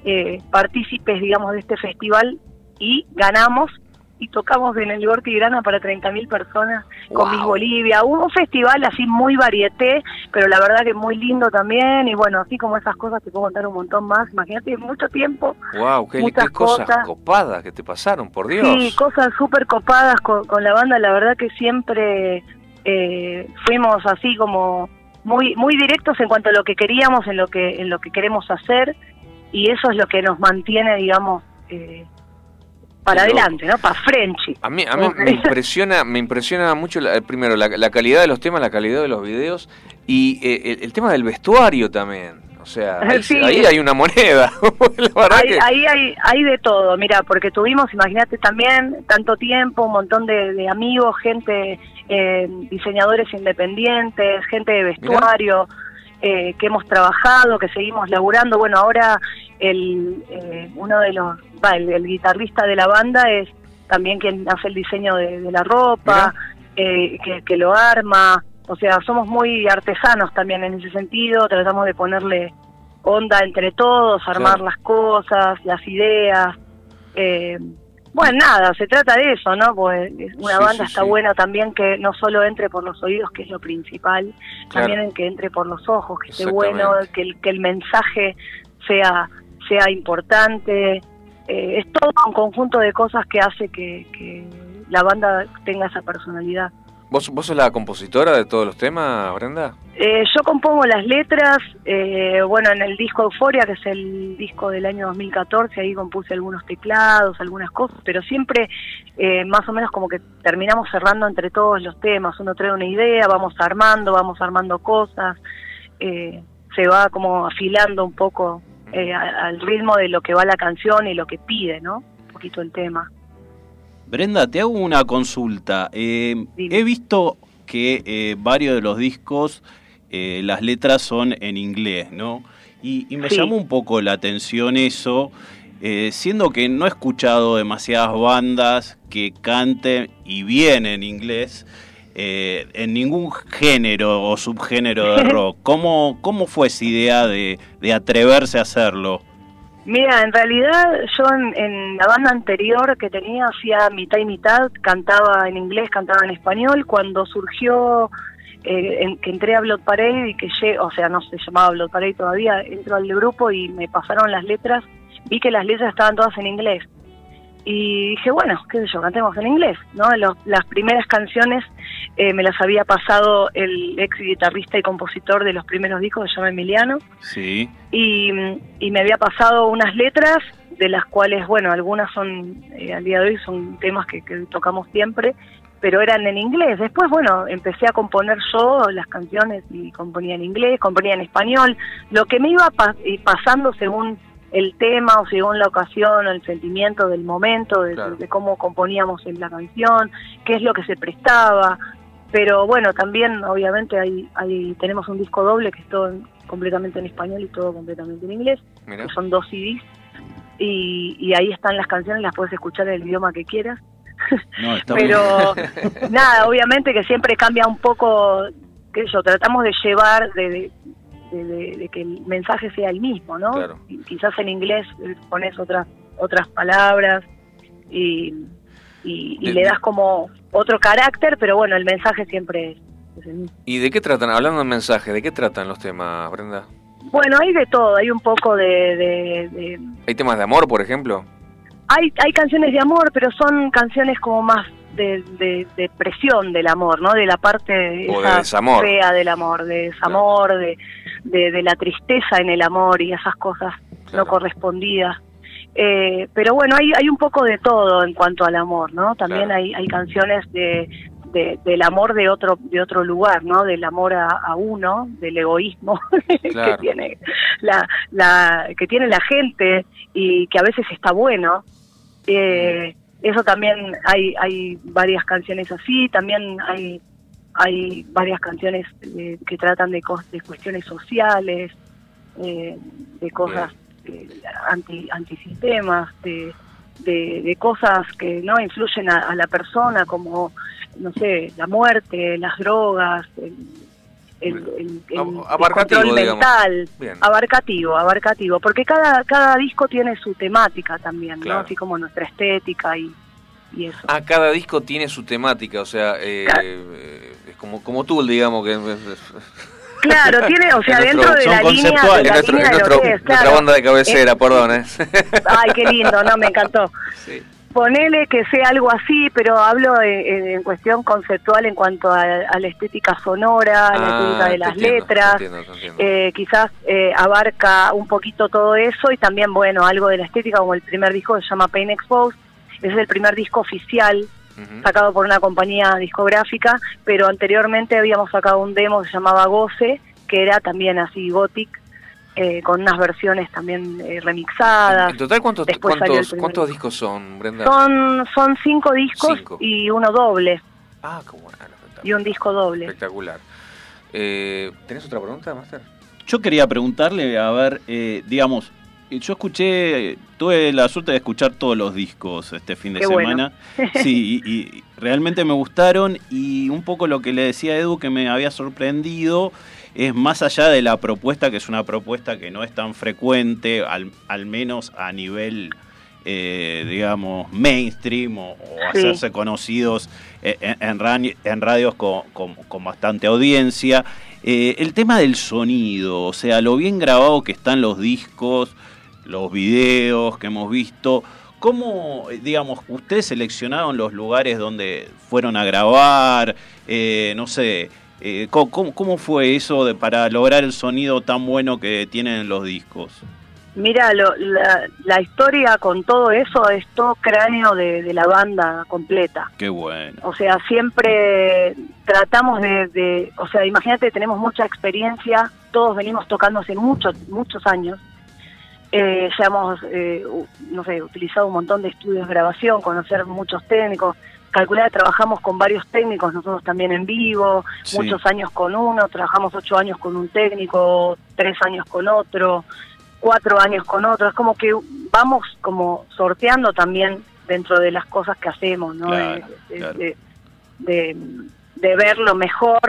eh, partícipes, digamos, de este festival y ganamos y tocamos en el Gorky Grana para 30.000 personas con Wow. Miss Bolivia. Hubo un festival así muy varieté, pero la verdad que muy lindo también. Y bueno, así como esas cosas te puedo contar un montón más. Imagínate, mucho tiempo. Wow, qué, muchas qué cosas cosas. copadas que te pasaron, por Dios. Sí, cosas súper copadas con, con la banda. La verdad que siempre eh, fuimos así como muy muy directos en cuanto a lo que queríamos, en lo que en lo que queremos hacer. Y eso es lo que nos mantiene, digamos, eh, para adelante, ¿no? Para Frenchy. A mí, a mí me impresiona, me impresiona mucho la- primero la, la calidad de los temas, la calidad de los videos y eh, el, el tema del vestuario también. O sea, ahí, Sí. ahí hay una moneda. la que ahí hay, hay de todo, mira, porque tuvimos, imagínate también, tanto tiempo, un montón de, de amigos, gente, eh, diseñadores independientes, gente de vestuario, eh, que hemos trabajado, que seguimos laburando. Bueno, ahora el, eh, uno de los, va, el, el guitarrista de la banda es también quien hace el diseño de, de la ropa, eh, que, que lo arma. O sea, somos muy artesanos también en ese sentido, tratamos de ponerle onda entre todos, armar Claro. las cosas, las ideas. Eh, bueno, nada, se trata de eso, ¿no? Pues una Sí, banda sí, está sí. buena también que no solo entre por los oídos, que es lo principal, Claro. también en que entre por los ojos, que esté bueno, que el, que el mensaje sea, sea importante. Eh, es todo un conjunto de cosas que hace que, que la banda tenga esa personalidad. ¿Vos, ¿Vos sos la compositora de todos los temas, Brenda? Eh, yo compongo las letras, eh, bueno, en el disco Euforia, que es el disco del año 2014, ahí compuse algunos teclados, algunas cosas, pero siempre eh, más o menos como que terminamos cerrando entre todos los temas, uno trae una idea, vamos armando, vamos armando cosas, eh, se va como afilando un poco eh, al ritmo de lo que va la canción y lo que pide, ¿no? Un poquito el tema. Brenda, te hago una consulta. Eh, he visto que eh, varios de los discos, eh, las letras son en inglés, ¿no? Y, y me Sí. llamó un poco la atención eso, siendo que no he escuchado demasiadas bandas que canten y bien en inglés. en ningún género o subgénero de rock. ¿Cómo, cómo fue esa idea de, de atreverse a hacerlo? Mira, en realidad yo en, en la banda anterior que tenía hacía mitad y mitad, cantaba en inglés, cantaba en español. Cuando surgió eh, en- que entré a Blood Parade y que llegué, o sea, no se llamaba Blood Parade todavía, entro al grupo y me pasaron las letras, vi que las letras estaban todas en inglés. Y dije, bueno, qué sé yo, cantemos en inglés, ¿no? Los- las primeras canciones eh, me las había pasado el ex guitarrista y compositor de los primeros discos, se llama Emiliano Sí. y, y me había pasado unas letras de las cuales, bueno, algunas son, eh, al día de hoy son temas que, que tocamos siempre, pero eran en inglés. Después, bueno, empecé a componer yo las canciones y componía en inglés, componía en español, lo que me iba pa- eh, pasando según el tema o según la ocasión o el sentimiento del momento, de, Claro. de cómo componíamos en la canción, qué es lo que se prestaba. Pero bueno, también obviamente hay, hay, tenemos un disco doble que es todo en- completamente en español y todo completamente en inglés, Mira. que son dos CDs. Y, y ahí están las canciones, las puedes escuchar en el idioma que quieras. No, está muy Pero nada, obviamente que siempre cambia un poco, qué sé yo, tratamos de llevar, de, de, de- de- de que el mensaje sea el mismo, ¿no? Claro. Quizás en inglés eh, pones otras otras palabras y, y, y le das como otro carácter, pero bueno, el mensaje siempre es, es el mismo. ¿Y de qué tratan? Hablando de mensaje, ¿de qué tratan los temas, Brenda? Bueno, hay de todo, hay un poco de... ¿Hay temas de amor, por ejemplo? hay, hay canciones de amor, pero son canciones como más de, de, de presión del amor, ¿no? De la parte O de desamor. fea del amor, de desamor, de, de, de la tristeza en el amor y esas cosas Claro. no correspondidas. Eh, pero bueno, hay, hay un poco de todo en cuanto al amor, ¿no? También Claro. hay, hay canciones de, de- del amor de otro de otro lugar, ¿no? Del amor a, a uno, del egoísmo Claro. que tiene la, la que tiene la gente y que a veces está bueno. Eh, eso también hay hay varias canciones así, también hay hay varias canciones eh, que tratan de, cos- de cuestiones sociales, eh, de cosas eh, anti antisistemas, de, de, de cosas que no influyen a, a la persona como no sé la muerte, las drogas, el, el, control mental, Bien. abarcativo, abarcativo, porque cada cada disco tiene su temática también, Claro. ¿no? Así como nuestra estética y, y eso. Ah, cada disco tiene su temática, o sea, eh, Claro. eh, como, como tú, digamos, que... Claro, tiene, o sea, nuestro- dentro de la línea, de la Es nuestro- línea es de lo que es, nuestra claro. banda de cabecera, perdón, ¿eh? Ay, qué lindo, no, me encantó. Sí. Ponele que sea algo así, pero hablo en, en- en cuestión conceptual en cuanto a, a la estética sonora, a la Ah, estética de las entiendo, te letras. entiendo, te entiendo. Eh, quizás eh, abarca un poquito todo eso y también, bueno, algo de la estética, como el primer disco que se llama Pain Exposed. Ese es el primer disco oficial Sacado por una compañía discográfica, pero anteriormente habíamos sacado un demo que se llamaba Goce, que era también así gothic, eh, con unas versiones también eh, remixadas. En total, ¿cuántos, Después salió el cuántos, discos son, Brenda? Son, son cinco discos Cinco. y uno doble, Ah, qué bueno, espectacular. y un disco doble. Espectacular. Eh, ¿Tenés otra pregunta, Master? Yo quería preguntarle, a ver, eh, digamos, yo escuché, tuve la suerte de escuchar todos los discos este fin de Qué bueno. semana. Sí, y, y realmente me gustaron y un poco lo que le decía a Edu que me había sorprendido es más allá de la propuesta, que es una propuesta que no es tan frecuente, al, al menos a nivel, eh, digamos, mainstream o, o Sí. hacerse conocidos eh, en, en radios con, con- con bastante audiencia. Eh, el tema del sonido, o sea, lo bien grabado que están los discos, los videos que hemos visto. ¿Cómo, digamos, ustedes seleccionaron los lugares donde fueron a grabar? Eh, no sé, eh, ¿cómo, cómo- cómo fue eso de, para lograr el sonido tan bueno que tienen los discos? Mira, lo- la, la historia con todo eso es todo cráneo de, de la banda completa. Qué bueno. O sea, siempre tratamos de, de- o sea, imagínate, tenemos mucha experiencia, todos venimos tocando hace muchos, muchos años. Eh, ya hemos, eh, no sé, utilizado un montón de estudios de grabación, conocer muchos técnicos. Calcular, trabajamos con varios técnicos, nosotros también en vivo, Sí. muchos años con uno, trabajamos ocho años con un técnico, tres años con otro, cuatro años con otro. Es como que vamos como sorteando también dentro de las cosas que hacemos, ¿no? Claro, De- de- claro. de- de, de ver lo mejor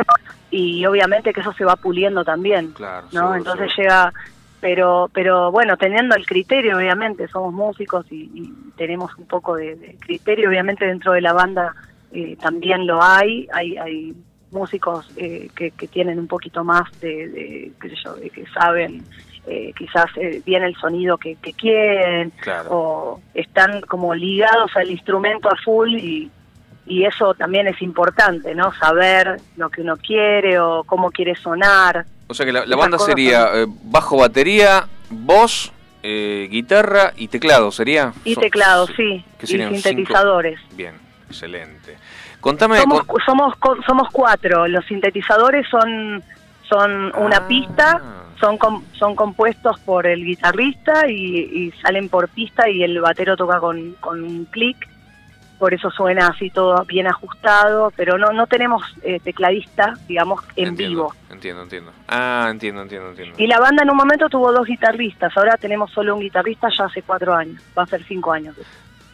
y obviamente que eso se va puliendo también, Claro. ¿no? seguro, Entonces seguro. llega, pero pero bueno, teniendo el criterio, obviamente, somos músicos y, y tenemos un poco de, de criterio, obviamente dentro de la banda eh, también lo hay, hay, hay músicos eh, que, que tienen un poquito más de, de, qué sé yo, de que saben eh, quizás eh, bien el sonido que, que quieren Claro. o están como ligados al instrumento a full y, y eso también es importante, ¿no? Saber lo que uno quiere o cómo quiere sonar. O sea que la, banda sería eh, bajo, batería, voz, eh, guitarra y teclado, ¿sería? Y so- sí, y serían cinco- sintetizadores. Bien, excelente. Contame... Somos, con- somos, somos cuatro, los sintetizadores son, son una Ah. pista, son, com- son compuestos por el guitarrista y, y salen por pista y el batero toca con, con un clic, por eso suena así todo bien ajustado, pero no, no tenemos eh, tecladista, digamos, en entiendo, vivo. Entiendo, entiendo. Ah, entiendo, entiendo, entiendo. Y la banda en un momento tuvo dos guitarristas, ahora tenemos solo un guitarrista ya hace cuatro años, va a ser cinco años,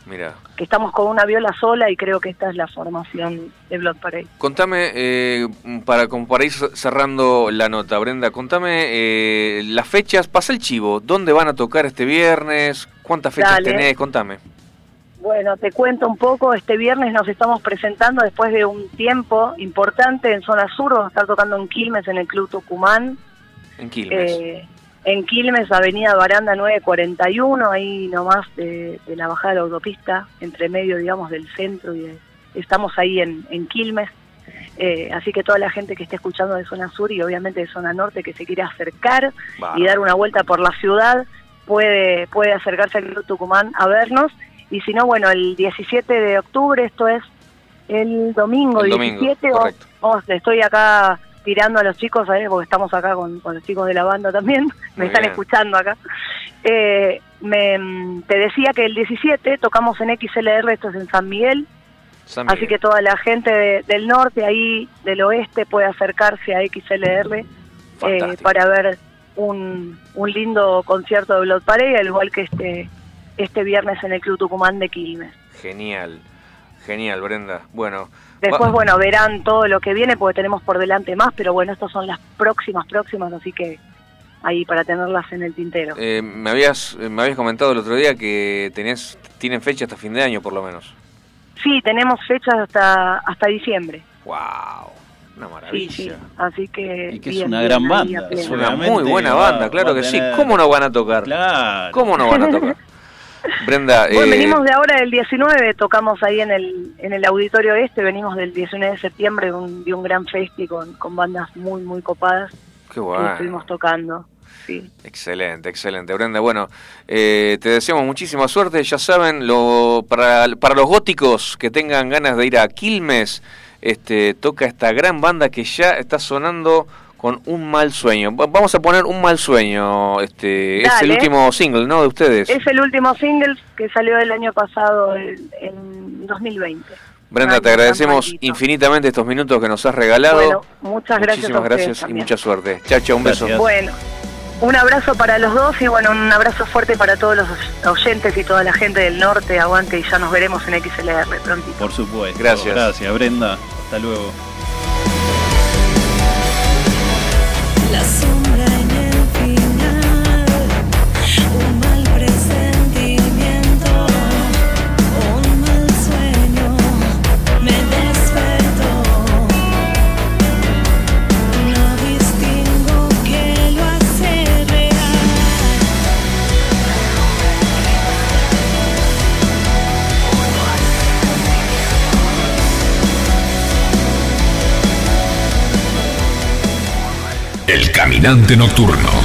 Mira, que estamos con una viola sola y creo que esta es la formación de Blood Parade. contame, eh, para, como para ir cerrando la nota, Brenda, contame eh, las fechas, pasa el chivo, ¿dónde van a tocar este viernes? ¿Cuántas fechas Dale. tenés? Contame. Bueno, te cuento un poco, este viernes nos estamos presentando después de un tiempo importante en zona sur, vamos a estar tocando en Quilmes, en el Club Tucumán, En Quilmes. Eh, en Quilmes, Avenida Baranda 941, ahí nomás de, de la bajada de la autopista, entre medio, digamos, del centro y de- estamos ahí en, en Quilmes. Eh, así que toda la gente que esté escuchando de zona sur y obviamente de zona norte que se quiere acercar y dar una vuelta por la ciudad puede puede acercarse al Club Tucumán a vernos y si no bueno el 17 de octubre esto es el domingo, El domingo, 17 o- correcto. vamos, le estoy acá tirando a los chicos ¿sabes? porque estamos acá con, con los chicos de la banda también me Muy están bien. escuchando acá Eh, me, te decía que el 17 tocamos en XLR esto es en San Miguel San Así que toda la gente de- del norte, ahí del oeste, puede acercarse a XLR eh, para ver un, un lindo concierto de Blood Parade, al igual que este, este viernes en el Club Tucumán de Quilmes. Genial. Genial, Brenda. Bueno. Después, bueno, verán todo lo que viene porque tenemos por delante más, pero bueno, estas son las próximas, próximas, así que ahí para tenerlas en el tintero. eh, me habías me habías comentado el otro día que tenés tienen fecha hasta fin de año por lo menos. Sí, tenemos fechas hasta hasta diciembre. Wow. Una maravilla. sí. Así que. Y que es bien, una gran banda. Es una muy buena banda, claro que sí. ¿Cómo no van a tocar? Claro. ¿Cómo no van a tocar? Brenda, Bueno, eh, venimos de ahora del 19, tocamos ahí en el, en el auditorio este, venimos del 19 de septiembre de un, de un gran festi con, con bandas muy, muy copadas qué que bueno. estuvimos tocando. Sí. Excelente, excelente. Brenda, bueno, eh, te deseamos muchísima suerte. Ya saben, lo, para, para los góticos que tengan ganas de ir a Quilmes, este, toca esta gran banda que ya está sonando con un mal sueño. Va- Vamos a poner un mal sueño. Este, es el último single, ¿no? De ustedes. Es el último single que salió el año pasado, el- en 2020. Brenda, te agradecemos infinitamente estos minutos que nos has regalado. Bueno, muchas gracias Muchísimas a gracias y mucha suerte. Chao, chao, un beso. Bueno, un abrazo para los dos y bueno, un abrazo fuerte para todos los oyentes y toda la gente del norte. Aguante y ya nos veremos en XLR prontito. Por supuesto. Gracias. Gracias, Brenda. Hasta luego. La caminante nocturno.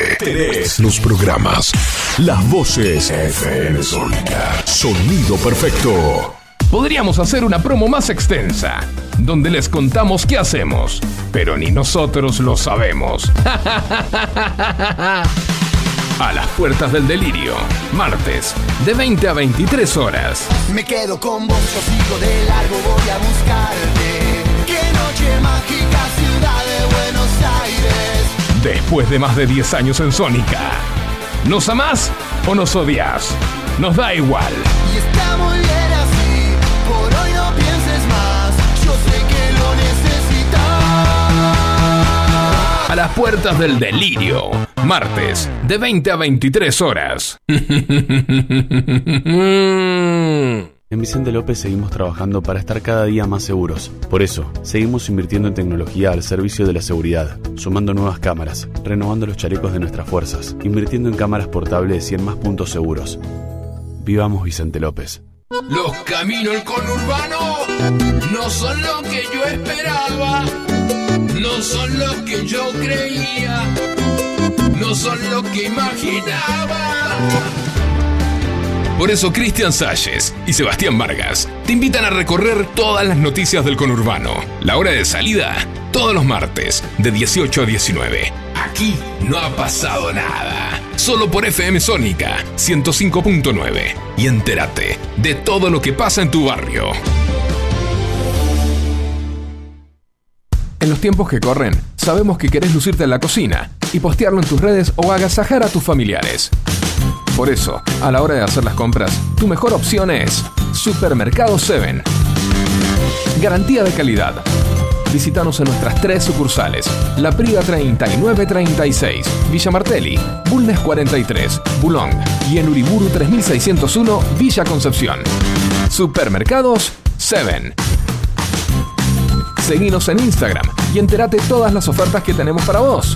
Tenés Los programas. las voces. FM Sónica. Sonido perfecto. Podríamos hacer una promo más extensa, donde les contamos qué hacemos, pero ni nosotros lo sabemos. A las puertas del delirio, martes, de 20 a 23 horas. Me quedo con vos, yo sigo de largo, voy a buscarte. Qué noche mágica, Después de más de 10 años en Sónica. ¿Nos amás o nos odias? Nos da igual. Y está muy bien así, por hoy no pienses más. Yo sé que lo necesitas. A las puertas del delirio, martes, de 20 a 23 horas. En Vicente López seguimos trabajando para estar cada día más seguros. Por eso, seguimos invirtiendo en tecnología al servicio de la seguridad, sumando nuevas cámaras, renovando los chalecos de nuestras fuerzas, invirtiendo en cámaras portables y en más puntos seguros. Vivamos Vicente López. Los caminos del conurbano no son lo que yo esperaba, no son lo que yo creía, no son lo que imaginaba. Por eso Cristian Salles y Sebastián Vargas te invitan a recorrer todas las noticias del conurbano. La hora de salida, todos los martes, de 18 a 19. Aquí no ha pasado nada. Solo por FM Sónica 105.9. Y entérate de todo lo que pasa en tu barrio. En los tiempos que corren, sabemos que querés lucirte en la cocina y postearlo en tus redes o agasajar a tus familiares. Por eso, a la hora de hacer las compras, tu mejor opción es Supermercado 7. Garantía de calidad. Visítanos en nuestras tres sucursales: La Priva 3936, Villa Martelli, Bulnes 43, Boulogne y en Uriburu 3601, Villa Concepción. Supermercados 7. Seguinos en Instagram y entérate todas las ofertas que tenemos para vos.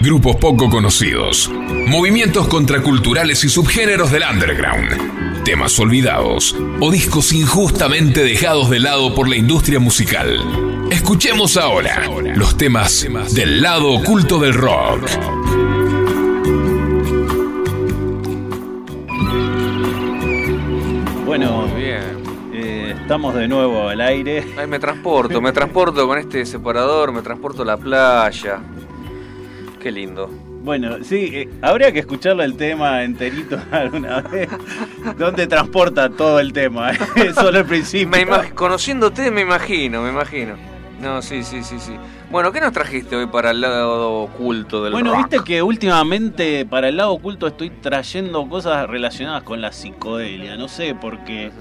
Grupos poco conocidos. Movimientos contraculturales y subgéneros del underground. Temas olvidados o discos injustamente dejados de lado por la industria musical. Escuchemos ahora los temas del lado oculto del rock. Bueno, Muy bien. eh, estamos de nuevo al aire. Ay, me transporto, me transporto con este separador, me transporto a la playa. Qué lindo. Bueno, sí, eh, habría que escucharlo el tema enterito alguna vez. ¿Dónde transporta todo el tema? Solo el principio. Me conociéndote me imagino, me imagino. No, sí, sí, sí, sí. Bueno, ¿qué nos trajiste hoy para el lado oculto del Bueno, rock? viste que últimamente para el lado oculto estoy trayendo cosas relacionadas con la psicodelia. No sé por qué.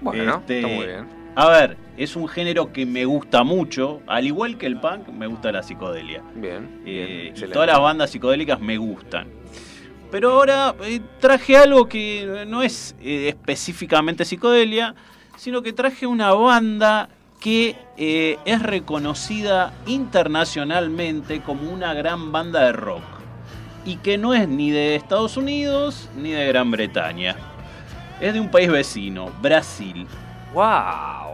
Bueno, Este, está muy bien. A ver, es un género que me gusta mucho, al igual que el punk, me gusta la psicodelia. Bien. Eh, y todas las bandas psicodélicas me gustan. Pero ahora eh, traje algo que no es eh, específicamente psicodelia, sino que traje una banda que eh, es reconocida internacionalmente como una gran banda de rock. Y que no es ni de Estados Unidos ni de Gran Bretaña. Es de un país vecino, Brasil. ¡Wow!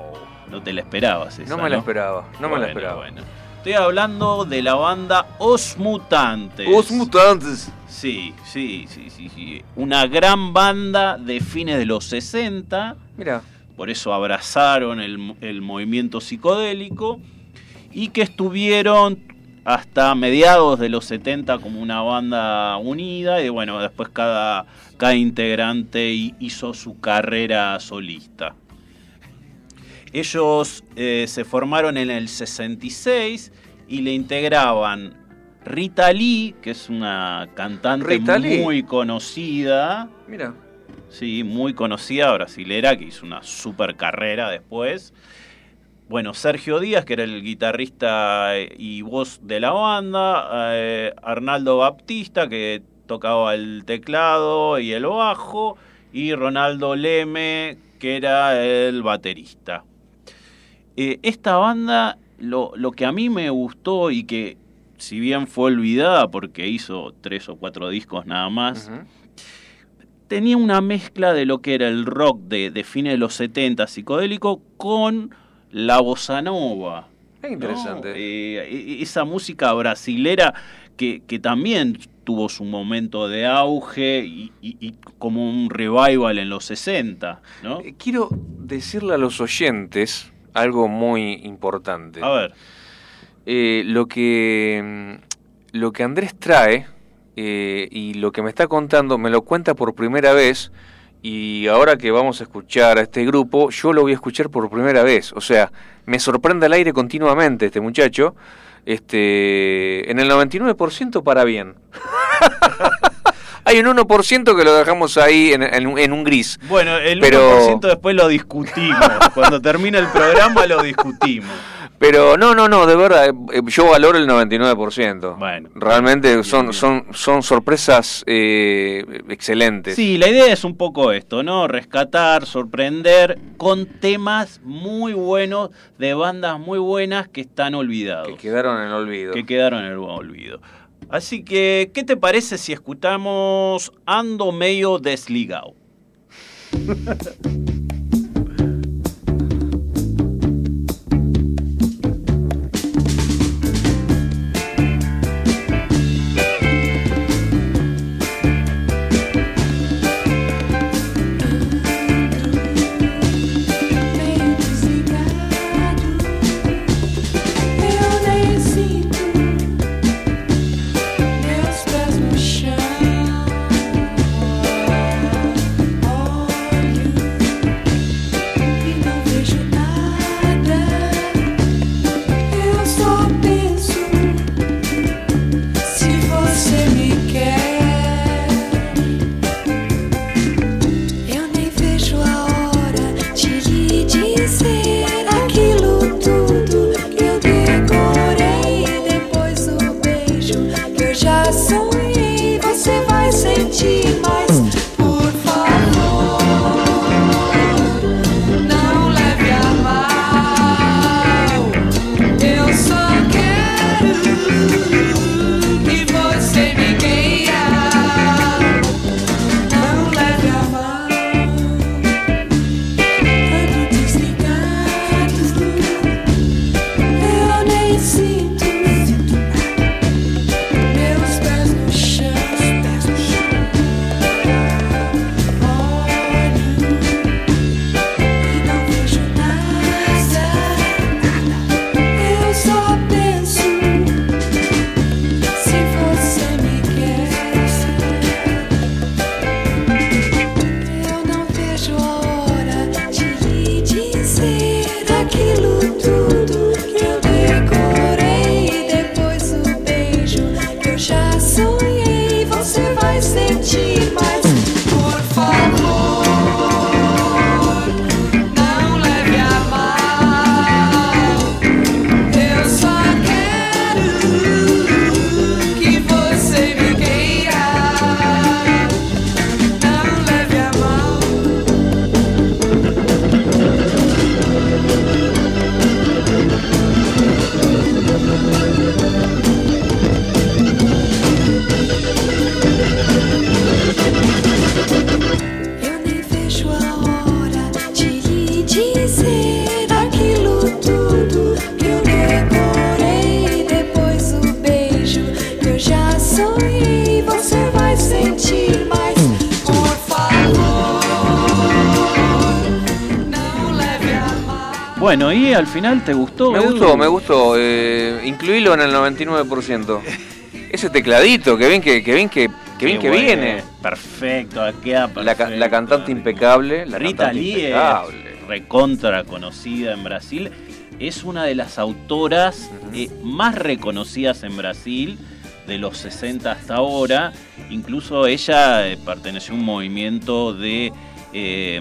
No te la esperabas esa, No me la esperaba, no me la esperaba. bueno. Estoy hablando de la banda Os Mutantes. Os Mutantes. Sí, sí, sí, sí, sí. Una gran banda de fines de los 60. Mira. Por eso abrazaron el, el movimiento psicodélico. Y que estuvieron hasta mediados de los 70 como una banda unida. Y bueno, después cada, cada integrante hi- hizo su carrera solista. Ellos eh, se formaron en el 66 y le integraban Rita Lee, que es una cantante Rita Lee. muy conocida. Mira. Sí, muy conocida brasilera, que hizo una super carrera después. Bueno, Sergio Díaz, que era el guitarrista eh, y voz de la banda. eh, Arnaldo Baptista, que tocaba el teclado y el bajo. Y Ronaldo Leme, que era el baterista. Eh, esta banda, lo, lo que a mí me gustó y que si bien fue olvidada porque hizo tres o cuatro discos nada más, tenía una mezcla de lo que era el rock de, de fines de los 70 psicodélico con la bossa nova. Es interesante. ¿no? Eh, e- esa música brasilera que, que también tuvo su momento de auge y, y- y como un revival en los 60, ¿no? Eh, Quiero decirle a los oyentes algo muy importante. A ver. Eh, lo que lo que Andrés trae eh, y lo que me está contando me lo cuenta por primera vez y ahora que vamos a escuchar a este grupo yo lo voy a escuchar por primera vez o sea me sorprende al aire continuamente este muchacho este en el 99% para bien hay un 1% que lo dejamos ahí en, en- en un gris Bueno, el Pero- 1% después lo discutimos. Cuando termine el programa lo discutimos. Pero no, no, no, de verdad, eh, yo valoro el 99%. Bueno. Realmente son, son, son sorpresas eh, excelentes. Sí, la idea es un poco esto, ¿no? Rescatar, sorprender con temas muy buenos de bandas muy buenas que están olvidados. Que quedaron en el olvido. Que quedaron en el olvido. Así que, ¿qué te parece si escuchamos Ando medio desligado? Bueno, ¿y al final te gustó? Me Edu? gustó, me gustó. Eh, incluílo en el 99%. Ese tecladito, que bien que, que bien que, que bien que bueno, viene. Perfecto, queda perfecto. La, ca- la cantante impecable. La Rita cantante Lee impecable. es recontra conocida en Brasil. Es una de las autoras eh, más reconocidas en Brasil de los 60 hasta ahora. Incluso ella eh, perteneció a un movimiento de eh,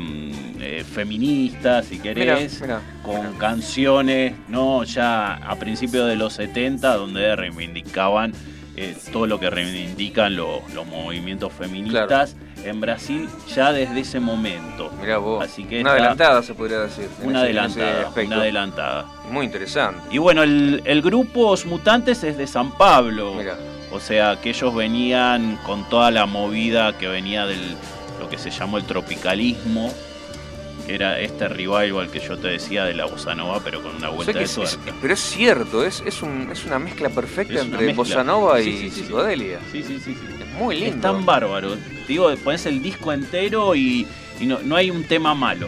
eh, feministas, si querés, con canciones, no ya a principios de los 70, donde reivindicaban eh, todo lo que reivindican lo- los movimientos feministas en Brasil ya desde ese momento. Mirá vos. Así que una adelantada se podría decir. Una ese- adelantada, una adelantada. Muy interesante. Y bueno, el, el grupo Os Mutantes es de San Pablo. O sea, que ellos venían con toda la movida que venía del lo que se llamó el tropicalismo, que era este revival que yo te decía de la bossa nova, pero con una O sea vuelta que de es- pero es cierto, es, es, un- es una mezcla perfecta una entre mezcla. bossa nova y Sí, sí, sí, sí. psicodelia. Sí, sí, sí, sí. Es muy lindo. Es tan bárbaro. Digo, pones el disco entero y, y no, no hay un tema malo.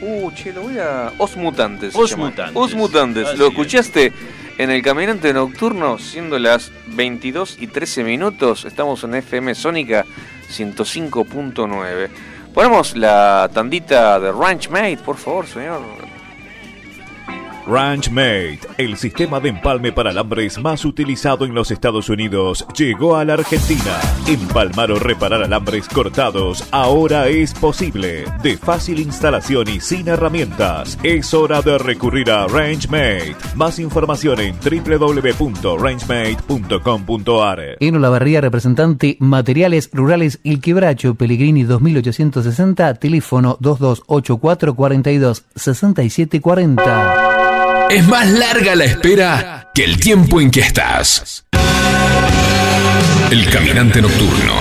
Uh, che, lo voy a. Os Mutantes. Os. Mutantes. Os Mutantes. Así ¿Lo es. escuchaste en el Caminante Nocturno, siendo las 22 y 13 minutos? Estamos en FM Sónica 105.9. Ponemos la tandita de Ranch Mate, por favor, señor. Ranchmate, el sistema de empalme para alambres más utilizado en los Estados Unidos, llegó a la Argentina. Empalmar o reparar alambres cortados ahora es posible. De fácil instalación y sin herramientas. Es hora de recurrir a Ranchmate. Más información en www.rangemate.com.ar. En Olavarría, representante Materiales Rurales Il Quebracho, Pellegrini 2860, teléfono 2284 42 67 40. Es más larga la espera que el tiempo en que estás. El caminante nocturno.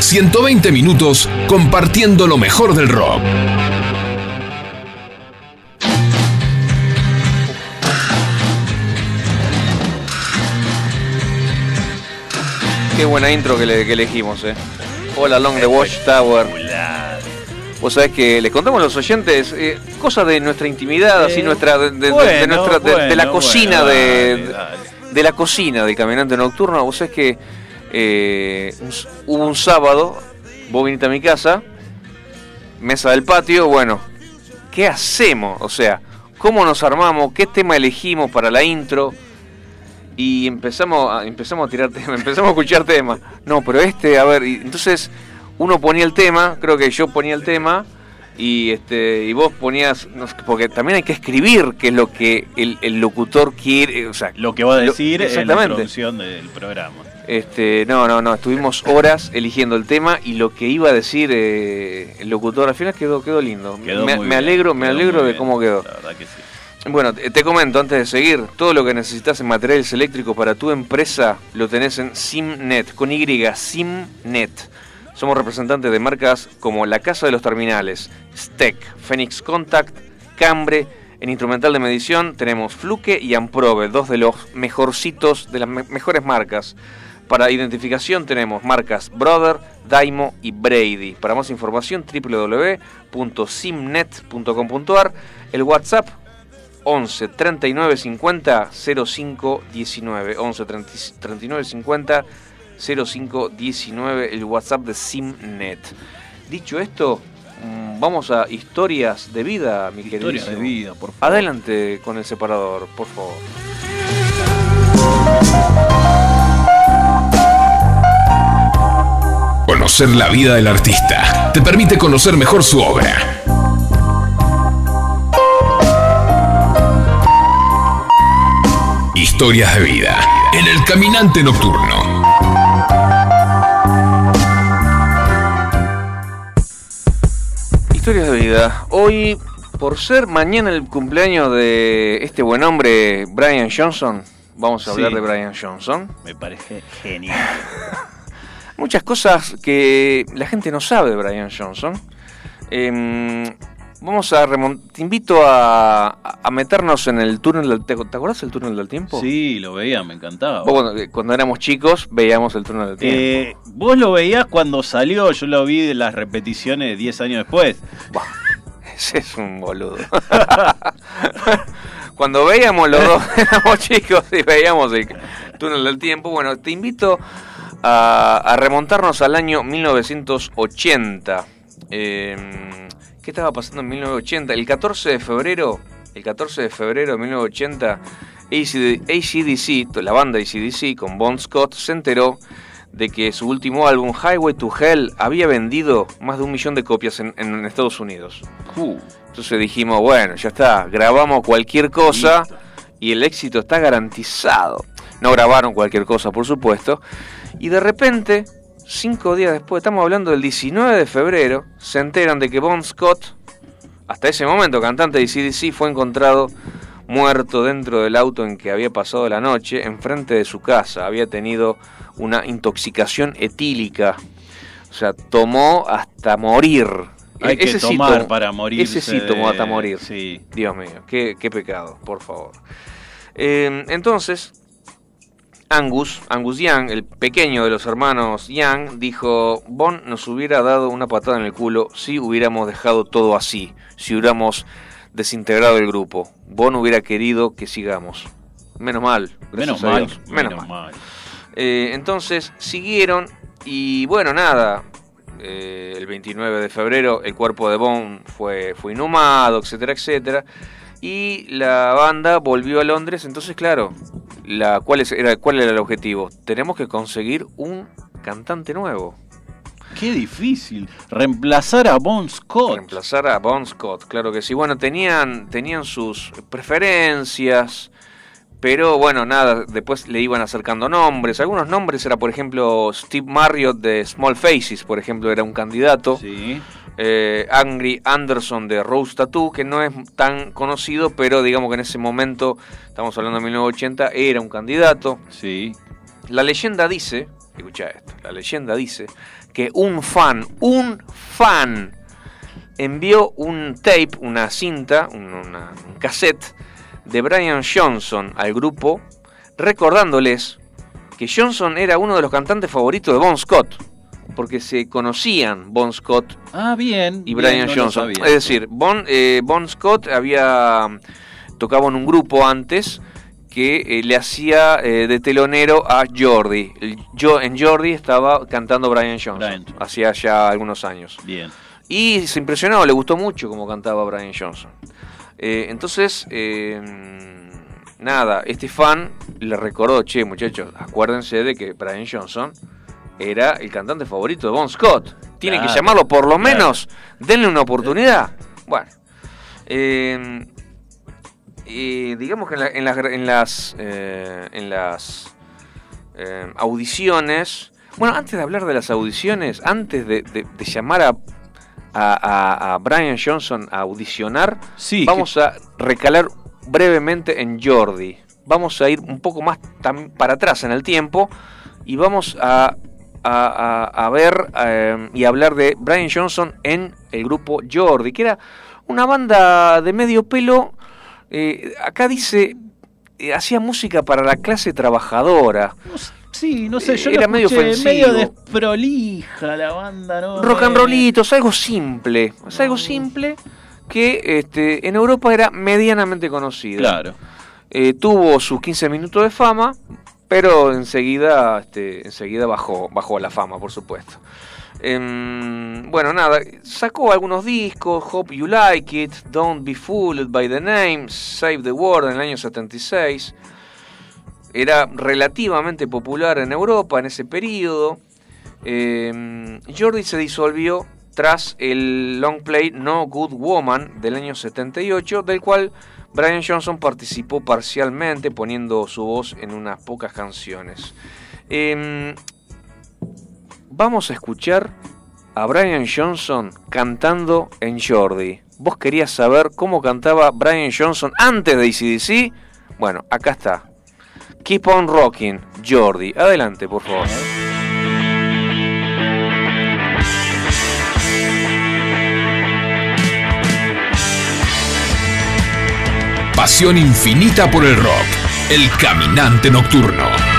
120 minutos compartiendo lo mejor del rock. Qué buena intro que, le, que elegimos, eh. Hola, Long the Watchtower. Vos sabés que les contamos a los oyentes eh, cosas de nuestra intimidad, así nuestra, de, de- de bueno, nuestra, de, de la cocina, bueno, de, dale, dale. de la cocina del caminante nocturno. Vos sabés que eh, un hubo un sábado, vos viniste a mi casa, mesa del patio, bueno, ¿qué hacemos? O sea, ¿cómo nos armamos? ¿Qué tema elegimos para la intro? Y empezamos a, empezamos a tirar temas, empezamos a escuchar temas. No, pero este, a ver, y entonces uno ponía el tema, creo que yo ponía el tema, y este y vos ponías, no sé, porque también hay que escribir qué es lo que el, el locutor quiere, o sea, Lo que va a lo- decir en la exactamente. introducción del programa. Este, no, no, no, estuvimos horas eligiendo el tema y lo que iba a decir eh, el locutor al final quedó, quedó lindo. Quedó me, bien, alegro, me alegro de bien, cómo quedó. La verdad que sí. Bueno, te comento antes de seguir, todo lo que necesitas en materiales eléctricos para tu empresa lo tenés en Simnet, con Y, Simnet. Somos representantes de marcas como La Casa de los Terminales, Steck, Phoenix Contact, Cambre. En instrumental de medición tenemos Fluke y Amprobe, dos de los mejorcitos, de las me- mejores marcas. Para identificación tenemos marcas Brother, Daimo y Brady. Para más información www.simnet.com.ar. El WhatsApp 11 39 50 05 19 11 30 39 50 05 19 el WhatsApp de Simnet. Dicho esto, mm, vamos a historias de vida, mi querido. Historias de vida, por favor. Adelante con el separador, por favor. Conocer la vida del artista te permite conocer mejor su obra. Historias de vida en el caminante nocturno. Historias de vida. Hoy, por ser mañana el cumpleaños de este buen hombre, Brian Johnson, vamos a hablar Sí. de Brian Johnson. Me parece genial. Muchas cosas que la gente no sabe de Brian Johnson. Em, vamos a remon- Te invito a, a meternos en el túnel del... ¿Te, te acordás del túnel del tiempo? Sí, lo veía, me encantaba. Vos cuando, eh, cuando éramos chicos veíamos el túnel del tiempo. Eh, vos lo veías cuando salió, yo lo vi de las repeticiones 10 años después. ese es un boludo. Cuando veíamos los dos, éramos chicos y veíamos el túnel del tiempo, bueno, te invito a, a remontarnos al año 1980. Eh, ¿Qué estaba pasando en 1980? El 14 de febrero, el 14 de febrero de 1980, AC ACDC, la banda ACDC con Bon Scott, se enteró de que su último álbum, Highway to Hell, había vendido más de un millón de copias en, en Estados Unidos. Entonces dijimos, bueno, ya está, grabamos cualquier cosa y el éxito está garantizado. No grabaron cualquier cosa, por supuesto. Y de repente, cinco días después, estamos hablando del 19 de febrero, se enteran de que Bon Scott, hasta ese momento cantante de CDC, fue encontrado muerto dentro del auto en que había pasado la noche, enfrente de su casa. Había tenido una intoxicación etílica. O sea, tomó hasta morir. Hay que Ese sí tomar tomó- para morirse Ese sí tomó hasta morir. sí. Dios mío, qué, qué pecado, por favor. Eh, entonces, Angus, Angus Young, el pequeño de los hermanos Young, dijo, Bon nos hubiera dado una patada en el culo si hubiéramos dejado todo así, si hubiéramos desintegrado el grupo. Bon hubiera querido que sigamos. Menos mal. Menos mal, menos, Menos mal. mal. Eh, entonces siguieron y bueno, nada. eh, el 29 de febrero el cuerpo de Bond fue, fue inhumado, etcétera, etcétera. Y la banda volvió a Londres. Entonces, claro, la, ¿cuál, es- era, ¿cuál era el objetivo? Tenemos que conseguir un cantante nuevo. Qué difícil. Reemplazar a Bon Scott. Reemplazar a Bon Scott, claro que sí. Bueno, tenían, tenían sus preferencias, pero bueno, nada, después le iban acercando nombres. Algunos nombres era, por ejemplo, Steve Marriott de Small Faces, por ejemplo, era un candidato. Sí. Eh, Angry Anderson de Rose Tattoo, que no es tan conocido, pero digamos que en ese momento, estamos hablando de 1980, era un candidato. Sí. La leyenda dice, escucha esto, la leyenda dice que un fan, un fan, envió un tape, una cinta, un, una- un cassette de Brian Johnson al grupo, recordándoles que Johnson era uno de los cantantes favoritos de Bon Scott, porque se conocían Bon Scott Ah, bien. y bien, Brian no Johnson. Es decir, Bon, eh, Bon Scott había tocado en un grupo antes que eh, le hacía eh, de telonero a Jordi. Yo, en Jordi estaba cantando Brian Johnson, Brian hacía ya algunos años. Bien. Y se impresionó, le gustó mucho como cantaba Brian Johnson. Entonces, eh, nada, este fan le recordó, che muchachos, acuérdense de que Brian Johnson era el cantante favorito de Bon Scott. Tienen que llamarlo por lo claro. menos, denle una oportunidad. Bueno, eh, eh, digamos que en, la- en las, en las, eh, en las eh, audiciones, bueno, antes de hablar de las audiciones, antes de, de- de llamar a, a, a- a Brian Johnson a audicionar, Sí, vamos a recalar brevemente en Jordi. Vamos a ir un poco más para atrás en el tiempo y vamos a, a- a- a ver eh, y hablar de Brian Johnson en el grupo Jordi, que era una banda de medio pelo. eh, acá dice, eh, hacía música para la clase trabajadora. Sí, no sé, yo Era lo medio ofensivo. medio desprolija la banda, ¿no? Rock and rollitos, algo simple. Es algo simple que este, en Europa era medianamente conocido. Claro. Eh, tuvo sus 15 minutos de fama, pero enseguida, este, enseguida bajó, bajó la fama, por supuesto. Em, bueno, nada, sacó algunos discos, Hope You Like It, Don't Be Fooled by the Name, Save the World en el año 76. Era relativamente popular en Europa en ese periodo. Em, Jordi se disolvió tras el long play No Good Woman del año 78, del cual Brian Johnson participó parcialmente poniendo su voz en unas pocas canciones. Em, vamos a escuchar a Brian Johnson cantando en Jordi. ¿Vos querías saber cómo cantaba Brian Johnson antes de ACDC? Bueno, acá está. Keep on rocking, Jordi. Adelante, por favor. Pasión infinita por el rock. El caminante nocturno.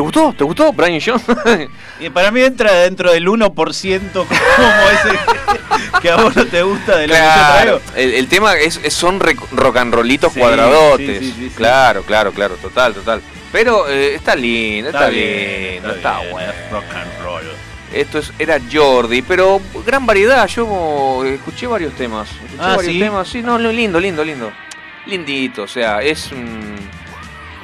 ¿Te gustó? ¿Te gustó? ¿Te gustó Brian Johnson? Y para mí entra dentro del 1% como ese que a vos no te gusta de lo que yo Claro, traigo. el, el tema es, es- son rock and rollitos Sí, cuadradotes. sí, sí. Claro, claro, claro, total, total. Pero eh, está lindo, está, Está bien, lindo, está está, bien, bueno. rock and roll. Esto es, era Jordi, pero gran variedad. Yo eh, escuché varios temas. Escuché Ah, varios ¿sí? temas. Sí, no, no, lindo, lindo, lindo. Lindito, o sea, es un.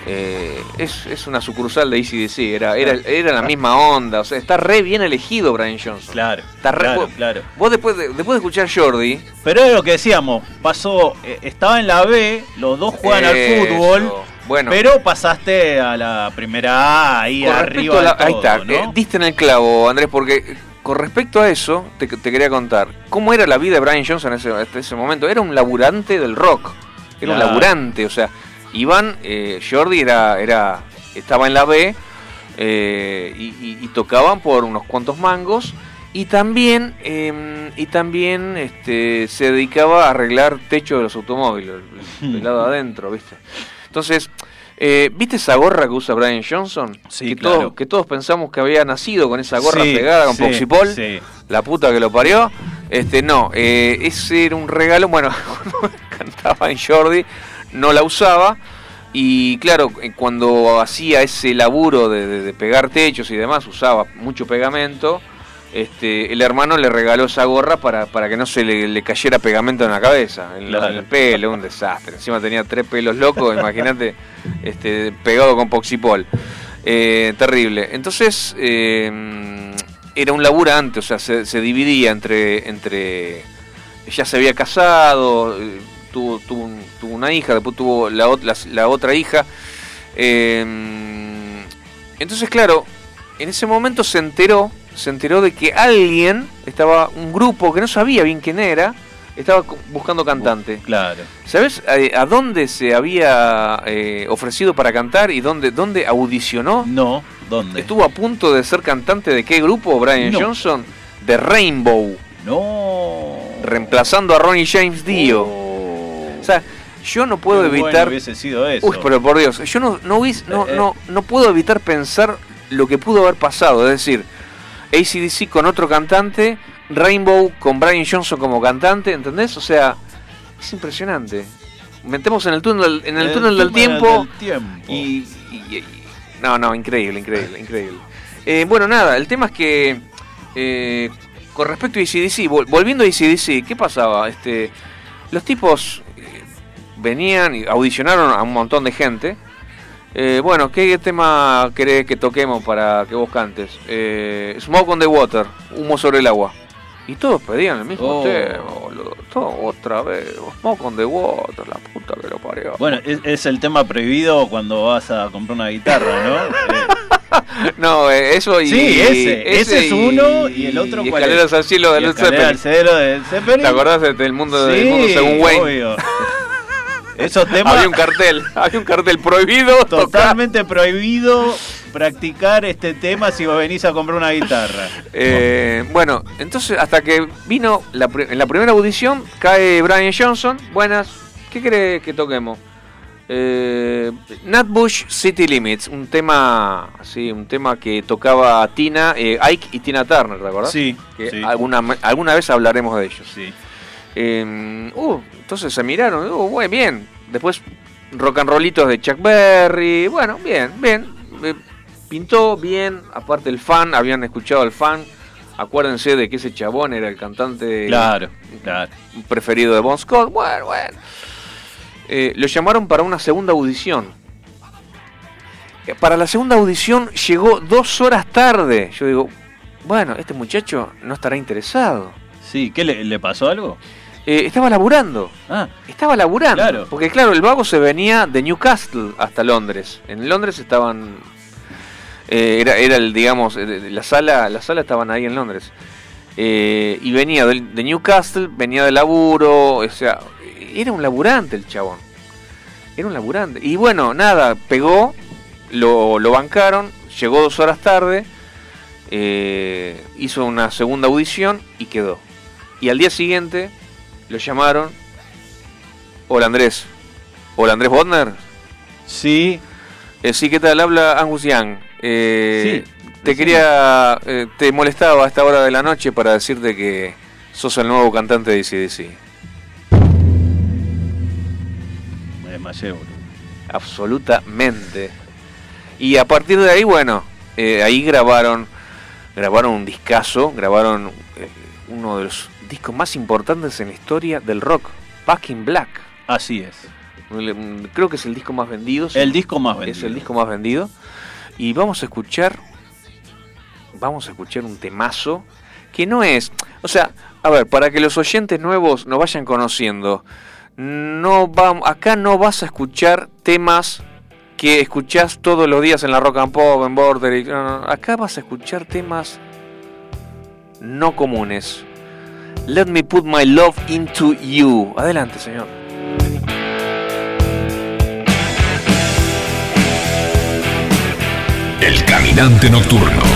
Eh, es, es una sucursal de ACDC, era, era, era la misma onda, o sea, está re bien elegido Brian Johnson. Claro, Está re- claro, vos, claro. vos después de, después de escuchar Jordi, Pero es lo que decíamos, pasó, eh, estaba en la B, los dos juegan al fútbol, bueno. pero pasaste a la primera A, ahí arriba a la- ahí está, ¿no? eh, diste en el clavo, Andrés, porque con respecto a eso, te, te quería contar, ¿cómo era la vida de Brian Johnson en ese, ese momento? Era un laburante del rock, era un laburante, o sea, Iván, eh, Jordi era, era, estaba en la B eh, y, y- y tocaban por unos cuantos mangos. Y también, eh, y también este, se dedicaba a arreglar techo de los automóviles, el- el lado adentro, ¿viste? Entonces, eh, ¿viste esa gorra que usa Brian Johnson? Sí, que, claro. todos, que todos pensamos que había nacido con esa gorra Sí, pegada con sí, Poxipol. sí. La puta que lo parió. Este, no, eh, ese era un regalo. Bueno, cantaba en Jordi, no la usaba. Y claro, eh, cuando hacía ese laburo de, de- de pegar techos y demás, usaba mucho pegamento. Este, el hermano le regaló esa gorra para, para que no se le, le cayera pegamento en la cabeza, en, la- Claro. en el pelo, un desastre. Encima tenía tres pelos locos, imagínate, este, pegado con poxipol. Eh, terrible. Entonces, eh, era un laburante, o sea, se, se dividía entre, entre. Ya se había casado, tuvo, tuvo, un- tuvo una hija, después tuvo la, la, la otra hija. Eh, entonces, claro, en ese momento se enteró, se enteró de que alguien estaba, un grupo que no sabía bien quién era, estaba buscando cantante. Claro. ¿Sabes a, a dónde se había eh, ofrecido para cantar y dónde, dónde audicionó? No, ¿dónde? Estuvo a punto de ser cantante de qué grupo, Brian No. Johnson? De Rainbow, No. reemplazando a Ronnie James Dio. Oh. O sea, yo no puedo Qué bueno evitar. hubiese sido eso. Uy, pero por Dios, yo no, no, hubies- no, Eh, eh. no, no puedo evitar pensar lo que pudo haber pasado. Es decir, ACDC con otro cantante, Rainbow con Brian Johnson como cantante, ¿entendés? O sea, es impresionante. Metemos en el túnel, en el, túnel del tiempo. del tiempo. Y, y- y- no, no, increíble, increíble, increíble. Eh, bueno, nada, el tema es que eh, con respecto a ACDC, vol- volviendo a ACDC, ¿qué pasaba? Este, los tipos venían y audicionaron a un montón de gente. Eh, bueno, ¿qué tema querés que toquemos para que vos cantes? Eh, Smoke on the Water, humo sobre el agua. Y todos pedían el mismo Oh. tema, boludo. Todo otra vez, Smoke on the Water, la puta que lo parió. Bueno, es, es el tema prohibido cuando vas a comprar una guitarra, ¿no? Eh, No, eh, eso y. sí, ese. Ese, es uno y el otro y cuál Escaleras es? al cielo de Y Led Escalera al Zeppelin. cielo de Zeppelin. ¿Te acordás de- del mundo, del mundo según Wayne? obvio. Esos temas Había un cartel, había un cartel prohibido. tocar. totalmente prohibido practicar este tema si vos venís a comprar una guitarra. Eh, bueno, entonces hasta que vino la, en la primera audición, cae Brian Johnson. Buenas, ¿qué querés que toquemos? Eh, Nat Bush City Limits, un tema, sí, un tema que tocaba Tina, eh, Ike y Tina Turner, ¿te acordás? Sí, Que sí. alguna, alguna vez hablaremos de ellos. Sí. Eh, uh, entonces se miraron, uh, bueno, bien. Después rock and rollitos de Chuck Berry, bueno, bien, bien. Eh, pintó bien, aparte el fan, habían escuchado al fan. Acuérdense de que ese chabón era el cantante Claro, claro. preferido de Bon Scott. Bueno, bueno. Eh, lo llamaron para una segunda audición. Eh, Para la segunda audición llegó dos horas tarde. Yo digo, bueno, este muchacho no estará interesado. Sí, ¿qué le, le pasó algo? Eh, estaba laburando. Ah, Estaba laburando. Claro. Porque claro, el vago se venía de Newcastle hasta Londres. En Londres estaban. eh, era, era el, digamos, eh, la sala, la sala estaban ahí en Londres. Eh, y venía de, Newcastle, venía de laburo, o sea, era un laburante el chabón. Era un laburante. Y bueno, nada, pegó, lo, lo bancaron, llegó dos horas tarde, eh, hizo una segunda audición y quedó. Y al día siguiente lo llamaron. Hola Andrés. Hola Andrés Bodner. sí. Eh, sí, ¿qué tal? Habla Angus Young. Eh, te quería. eh, te molestaba a esta hora de la noche para decirte que sos el nuevo cantante de ACDC. Me desmayé, boludo. Absolutamente. Y a partir de ahí, bueno, ahí grabaron. Grabaron un discazo, grabaron uno de los discos más importantes en la historia del rock, Back in Black. Así es. Creo que es el disco más vendido. El disco más Es vendido. el disco más vendido. Y vamos a escuchar. Vamos a escuchar un temazo. Que no es. O sea, a ver, para que los oyentes nuevos nos vayan conociendo. No va, acá no vas a escuchar temas que escuchás todos los días en la rock and pop, en border. y- no. Acá vas a escuchar temas no comunes. Let me put my love into you. Adelante, señor. El caminante nocturno.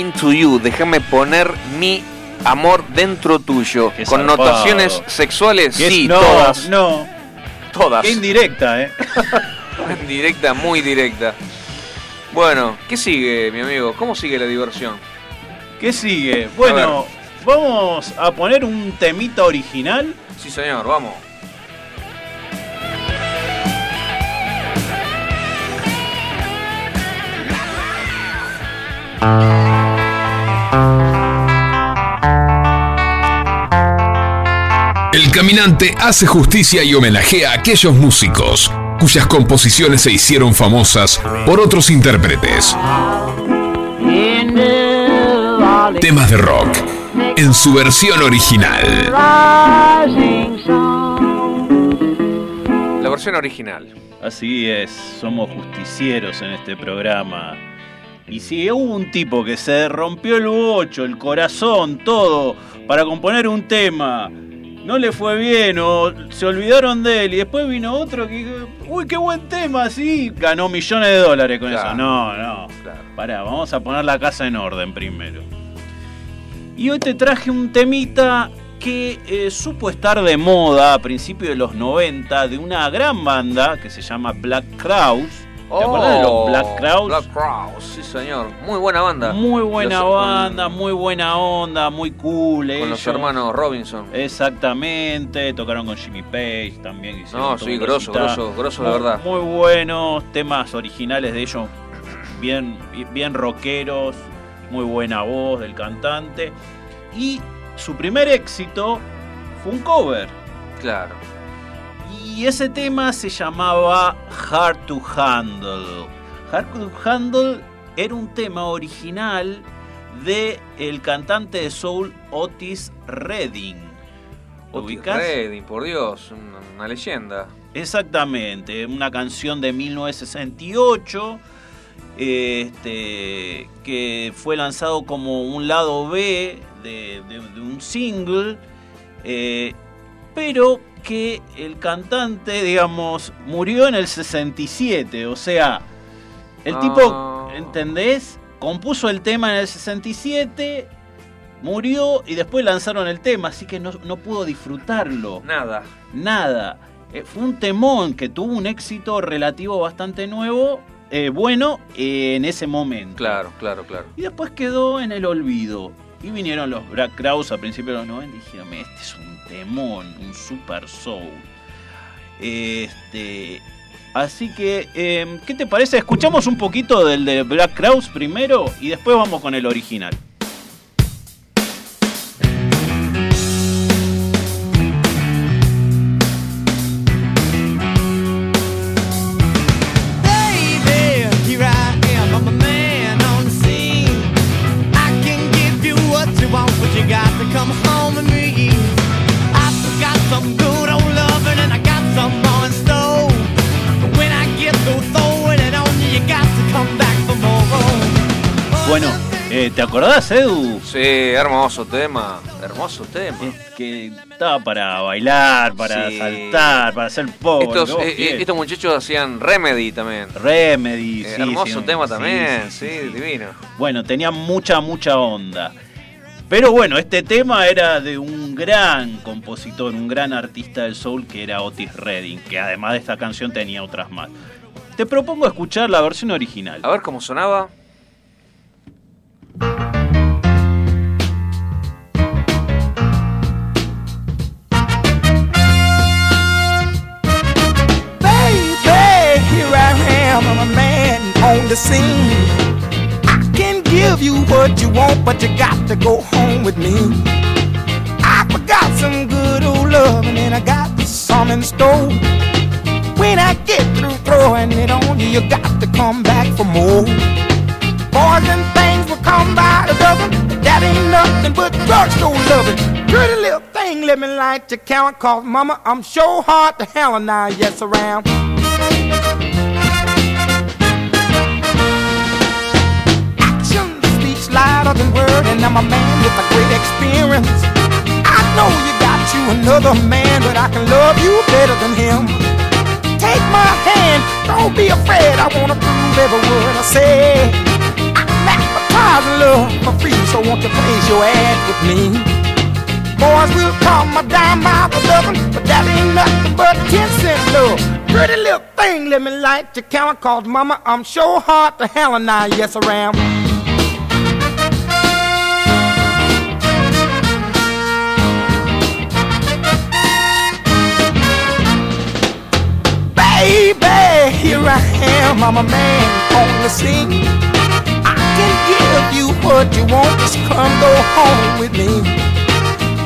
Into you. Déjame poner mi amor dentro tuyo. Qué Con zarpado. notaciones sexuales, sí, no, todas. No. Todas. Qué indirecta, ¿eh? Directa, muy directa. Bueno, ¿qué sigue, mi amigo? ¿Cómo sigue la diversión? ¿Qué sigue? Bueno, vamos a poner un temita original. Sí, señor, vamos. El caminante hace justicia y homenajea a aquellos músicos cuyas composiciones se hicieron famosas por otros intérpretes. Temas de rock en su versión original. La versión original. Así es, somos justicieros en este programa. Y si hubo un tipo que se rompió el bocho, el corazón, todo, para componer un tema, no le fue bien o se olvidaron de él y después vino otro que dijo, uy, qué buen tema, sí, ganó millones de dólares con Claro. eso. No, no, pará, vamos a poner la casa en orden primero. Y hoy te traje un temita que eh, supo estar de moda a principios de los 90 de una gran banda que se llama Black Crowes. ¿Te acuerdas de los Black Crowes? Oh, Black Crowes, sí señor. Muy buena banda. Muy buena Los- banda, muy buena onda, muy cool. Con los hermanos Robinson. Exactamente, tocaron con Jimmy Page también. No, sí, grosso, grosso, grosso de verdad. Muy buenos temas originales de ellos, bien, bien rockeros, muy buena voz del cantante. Y su primer éxito fue un cover. Claro. Y ese tema se llamaba Hard to Handle. Hard to Handle era un tema original de el cantante de soul Otis Redding. ¿Lo Otis? Redding, por Dios, una, una leyenda. Exactamente, una canción de 1968 este, que fue lanzado como un lado B de, de- de un single, eh, pero que el cantante, digamos, murió en el 67, o sea, el Ah. tipo, ¿entendés? Compuso el tema en el 67, murió y después lanzaron el tema, así que no, no pudo disfrutarlo Nada. nada. Eh, fue un temón que tuvo un éxito relativo bastante nuevo, eh, bueno, eh, en ese momento. Claro, claro, claro. Y después quedó en el olvido. Y vinieron los Black Crowes a principios de los 90 y dijeron, este es un temón, un super soul. Este, así que, eh, ¿qué te parece? Escuchamos un poquito del de Black Crowes primero y después vamos con el original. ¿Te acordás, Edu? Sí, hermoso tema. Hermoso tema. Es que estaba para bailar, para Sí. saltar, para hacer. Estos, eh, eh, estos muchachos hacían Remedy también. Remedy, Eh, sí, hermoso sí, tema sí, también, sí. divino. Bueno, tenía mucha, mucha onda. Pero bueno, este tema era de un gran compositor, un gran artista del soul que era Otis Redding, que además de esta canción tenía otras más. Te propongo escuchar la versión original. A ver cómo sonaba. The scene. I can give you what you want, but you got to go home with me. I forgot some good old loving and I got some in store. When I get through throwing it on you, you got to come back for more. Boys and things will come by the dozen, that ain't nothing but drugstore loving. Pretty little thing, let me light your count, cause mama, I'm sure hard to hell and I yes, around. Action speaks louder than word, and I'm a man with a great experience. I know you got you another man, but I can love you better than him. Take my hand, don't be afraid. I wanna prove every word I say. I'm love for free, so won't you place your ad with me? Boys will call my dime by the dozen, but that ain't nothing but ten cent love. Pretty little thing, let me light your count, cause mama, I'm sure hard to hell and I, yes, around. Baby, here I am, I'm a man on the scene. I can give you what you want, just come go home with me.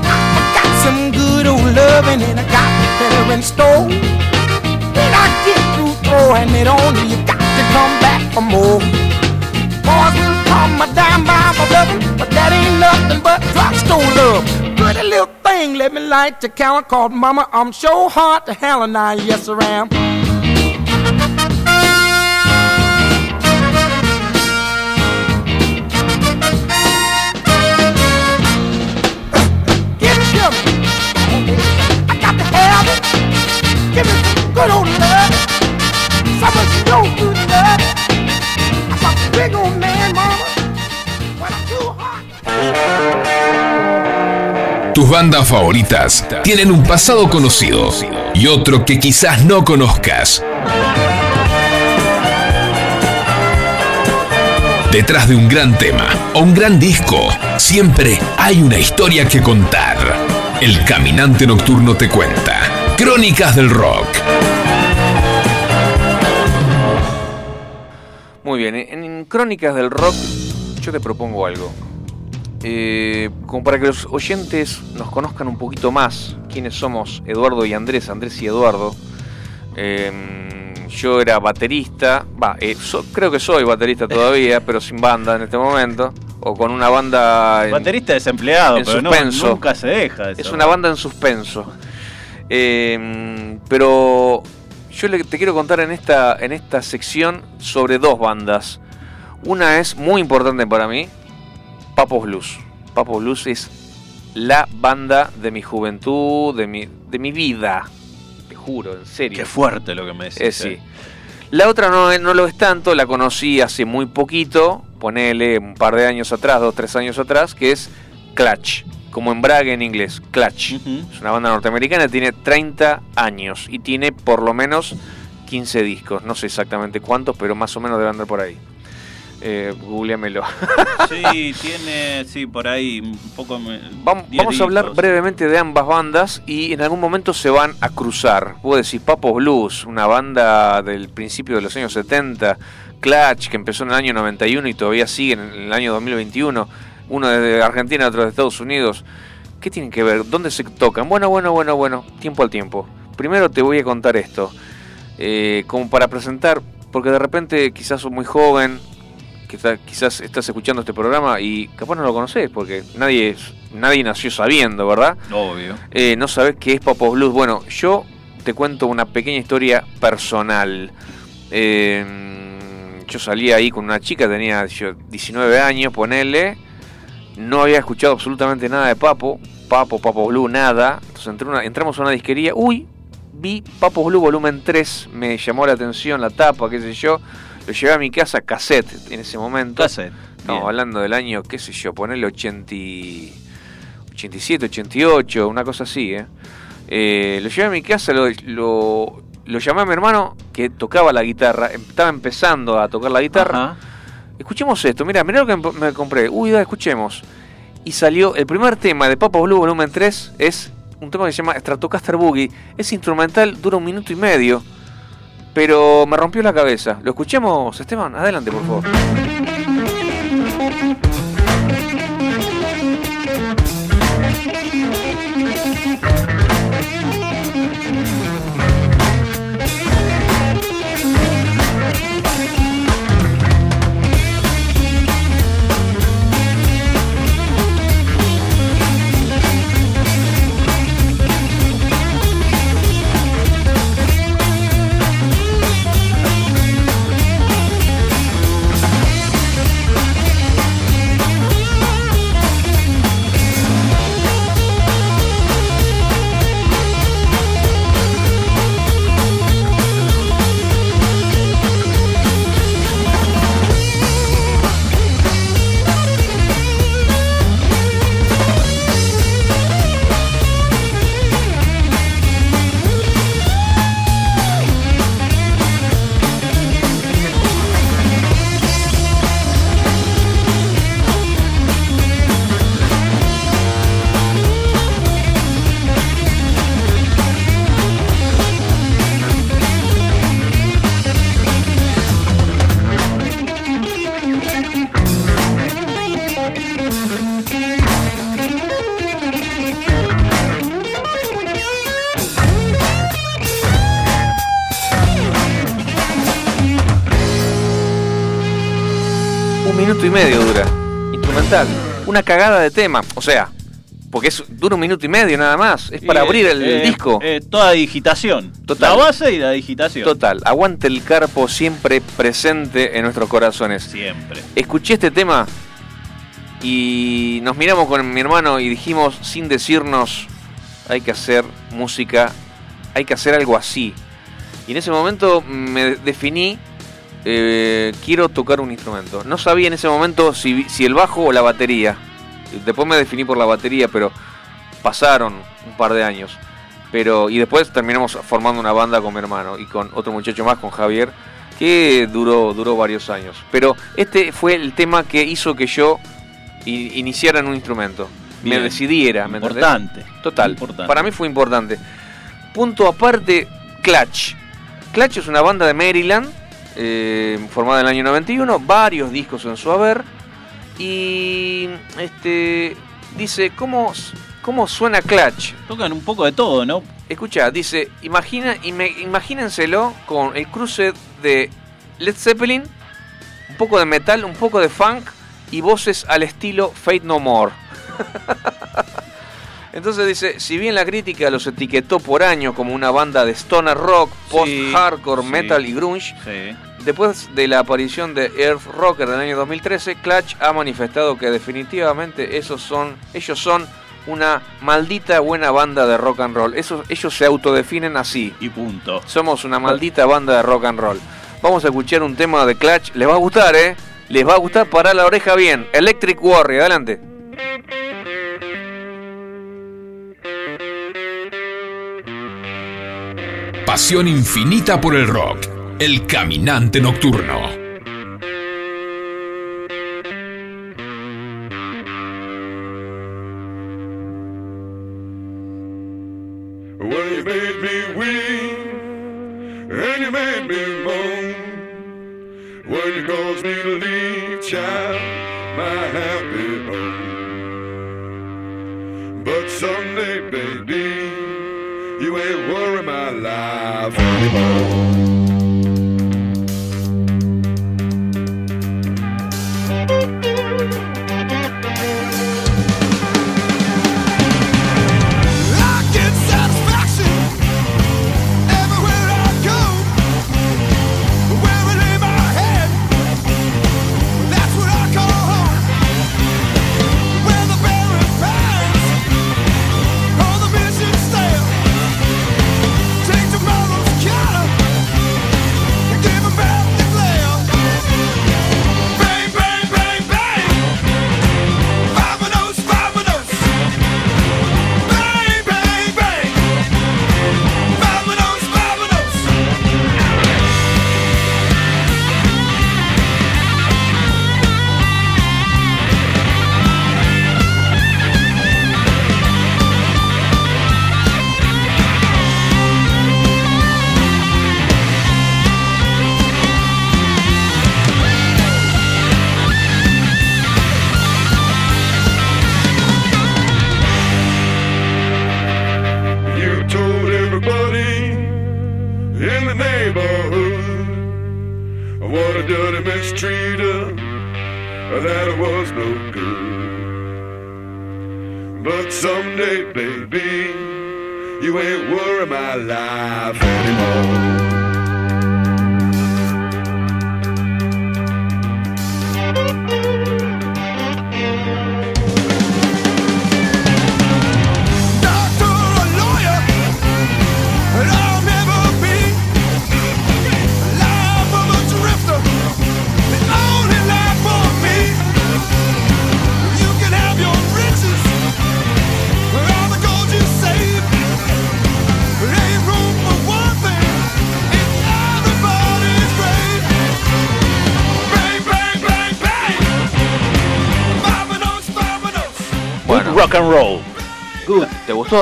I got some good old loving and I got better in store. When I get through throwing it on you, you got to come back for more. Boys will call my dime by my loving, but that ain't nothing but drugstore love. Pretty little thing, let me light your count, called mama, I'm sure hard to hell and I, yes, around. Give Tus bandas favoritas tienen un pasado conocido y otro que quizás no conozcas. Detrás de un gran tema o un gran disco, siempre hay una historia que contar. El Caminante Nocturno te cuenta. Crónicas del Rock. Muy bien, en, Crónicas del Rock yo te propongo algo. Eh, como para que los oyentes nos conozcan un poquito más quiénes somos Eduardo y Andrés, Andrés y Eduardo. Eh, yo era baterista, va, eh, so- creo que soy baterista todavía, pero sin banda en este momento, o con una banda en, Baterista desempleado, en pero no, suspenso. nunca se deja eso. Es una banda en suspenso. Eh, pero yo te quiero contar en esta, en esta sección sobre dos bandas. Una es muy importante para mí, Papos Blues. Papos Blues es la banda de mi juventud, de mi, de mi vida. Te juro, en serio. Qué fuerte lo que me decís. Eh, sí. eh. La otra no, no lo es tanto, la conocí hace muy poquito, ponele un par de años atrás, dos, tres años atrás, que es Clutch, como embrague en inglés, Clutch. Es una banda norteamericana, tiene 30 años y tiene por lo menos 15 discos, no sé exactamente cuántos, pero más o menos debe andar por ahí. Eh, googleamelo. Sí, tiene, sí, por ahí un poco... Vamos, vamos a hablar brevemente de ambas bandas y en algún momento se van a cruzar. Puedo decir Papos Blues, una banda del principio de los años 70, Clutch, que empezó en el año 91 y todavía sigue en el año 2021, uno desde Argentina, otro de Estados Unidos. ¿Qué tienen que ver? ¿Dónde se tocan? Bueno, bueno, bueno, bueno, tiempo al tiempo. Primero te voy a contar esto, eh, como para presentar, porque de repente quizás sos muy joven, quizás, quizás estás escuchando este programa y capaz no lo conoces, porque nadie, nadie nació sabiendo, ¿verdad? Obvio. Eh, no sabes qué es Papos Blues. Bueno, yo te cuento una pequeña historia personal. Eh, yo salí ahí con una chica, tenía yo 19 años, ponele. No había escuchado absolutamente nada de Papo. Papo, Papo Blue, nada. Entonces entré una- entramos a una disquería. Uy, vi Papo Blue volumen 3. Me llamó la atención la tapa, qué sé yo. Lo llevé a mi casa cassette en ese momento. Cassette, Estamos hablando del año, qué sé yo, ponerle 80, y- 87, 88, una cosa así, ¿eh? Eh, lo llevé a mi casa, lo, lo, lo llamé a mi hermano que tocaba la guitarra, em- estaba empezando a tocar la guitarra. Escuchemos esto, mira, mira lo que me compré. Uy, da, escuchemos. Y salió, el primer tema de Papa Blue Volumen 3 es un tema que se llama Stratocaster Boogie. Es instrumental, dura un minuto y medio, pero me rompió la cabeza. ¿Lo escuchemos, Esteban? Adelante, por favor. Una cagada de tema. O sea, porque es, dura un minuto y medio nada más. Es para abrir el eh, disco. eh, toda digitación. Total. La base y la digitación. Total. Aguante el carpo siempre presente en nuestros corazones. Siempre. Escuché este tema y nos miramos con mi hermano y dijimos, sin decirnos, hay que hacer música, hay que hacer algo así. Y en ese momento me definí, eh, quiero tocar un instrumento. No sabía en ese momento si, si el bajo o la batería. Después me definí por la batería, pero pasaron un par de años. Pero, y después terminamos formando una banda con mi hermano y con otro muchacho más, con Javier. que duró, duró varios años. Pero este fue el tema que hizo que yo iniciara en un instrumento. Bien. Me decidiera, ¿me entendés? Importante. Total. Importante. Para mí fue importante. Punto aparte, Clutch. Clutch es una banda de Maryland, eh, formada en el año 91, varios discos en su haber. Y este dice, ¿cómo, cómo suena Clutch? Tocan un poco de todo, ¿no? Escucha, dice, imagina, imagínenselo con el cruce de Led Zeppelin, un poco de metal, un poco de funk y voces al estilo Fate No More. Entonces dice, si bien la crítica los etiquetó por año como una banda de stoner rock, post-hardcore, sí. metal y grunge, Sí. después de la aparición de Earth Rocker del año 2013, Clutch ha manifestado que definitivamente esos son, ellos son una maldita buena banda de rock and roll. Esos, ellos se autodefinen así. Y punto. Somos una maldita banda de rock and roll. Vamos a escuchar un tema de Clutch. Les va a gustar, ¿eh? Les va a gustar para la oreja bien. Electric Warrior, adelante. Pasión infinita por el rock. El caminante nocturno.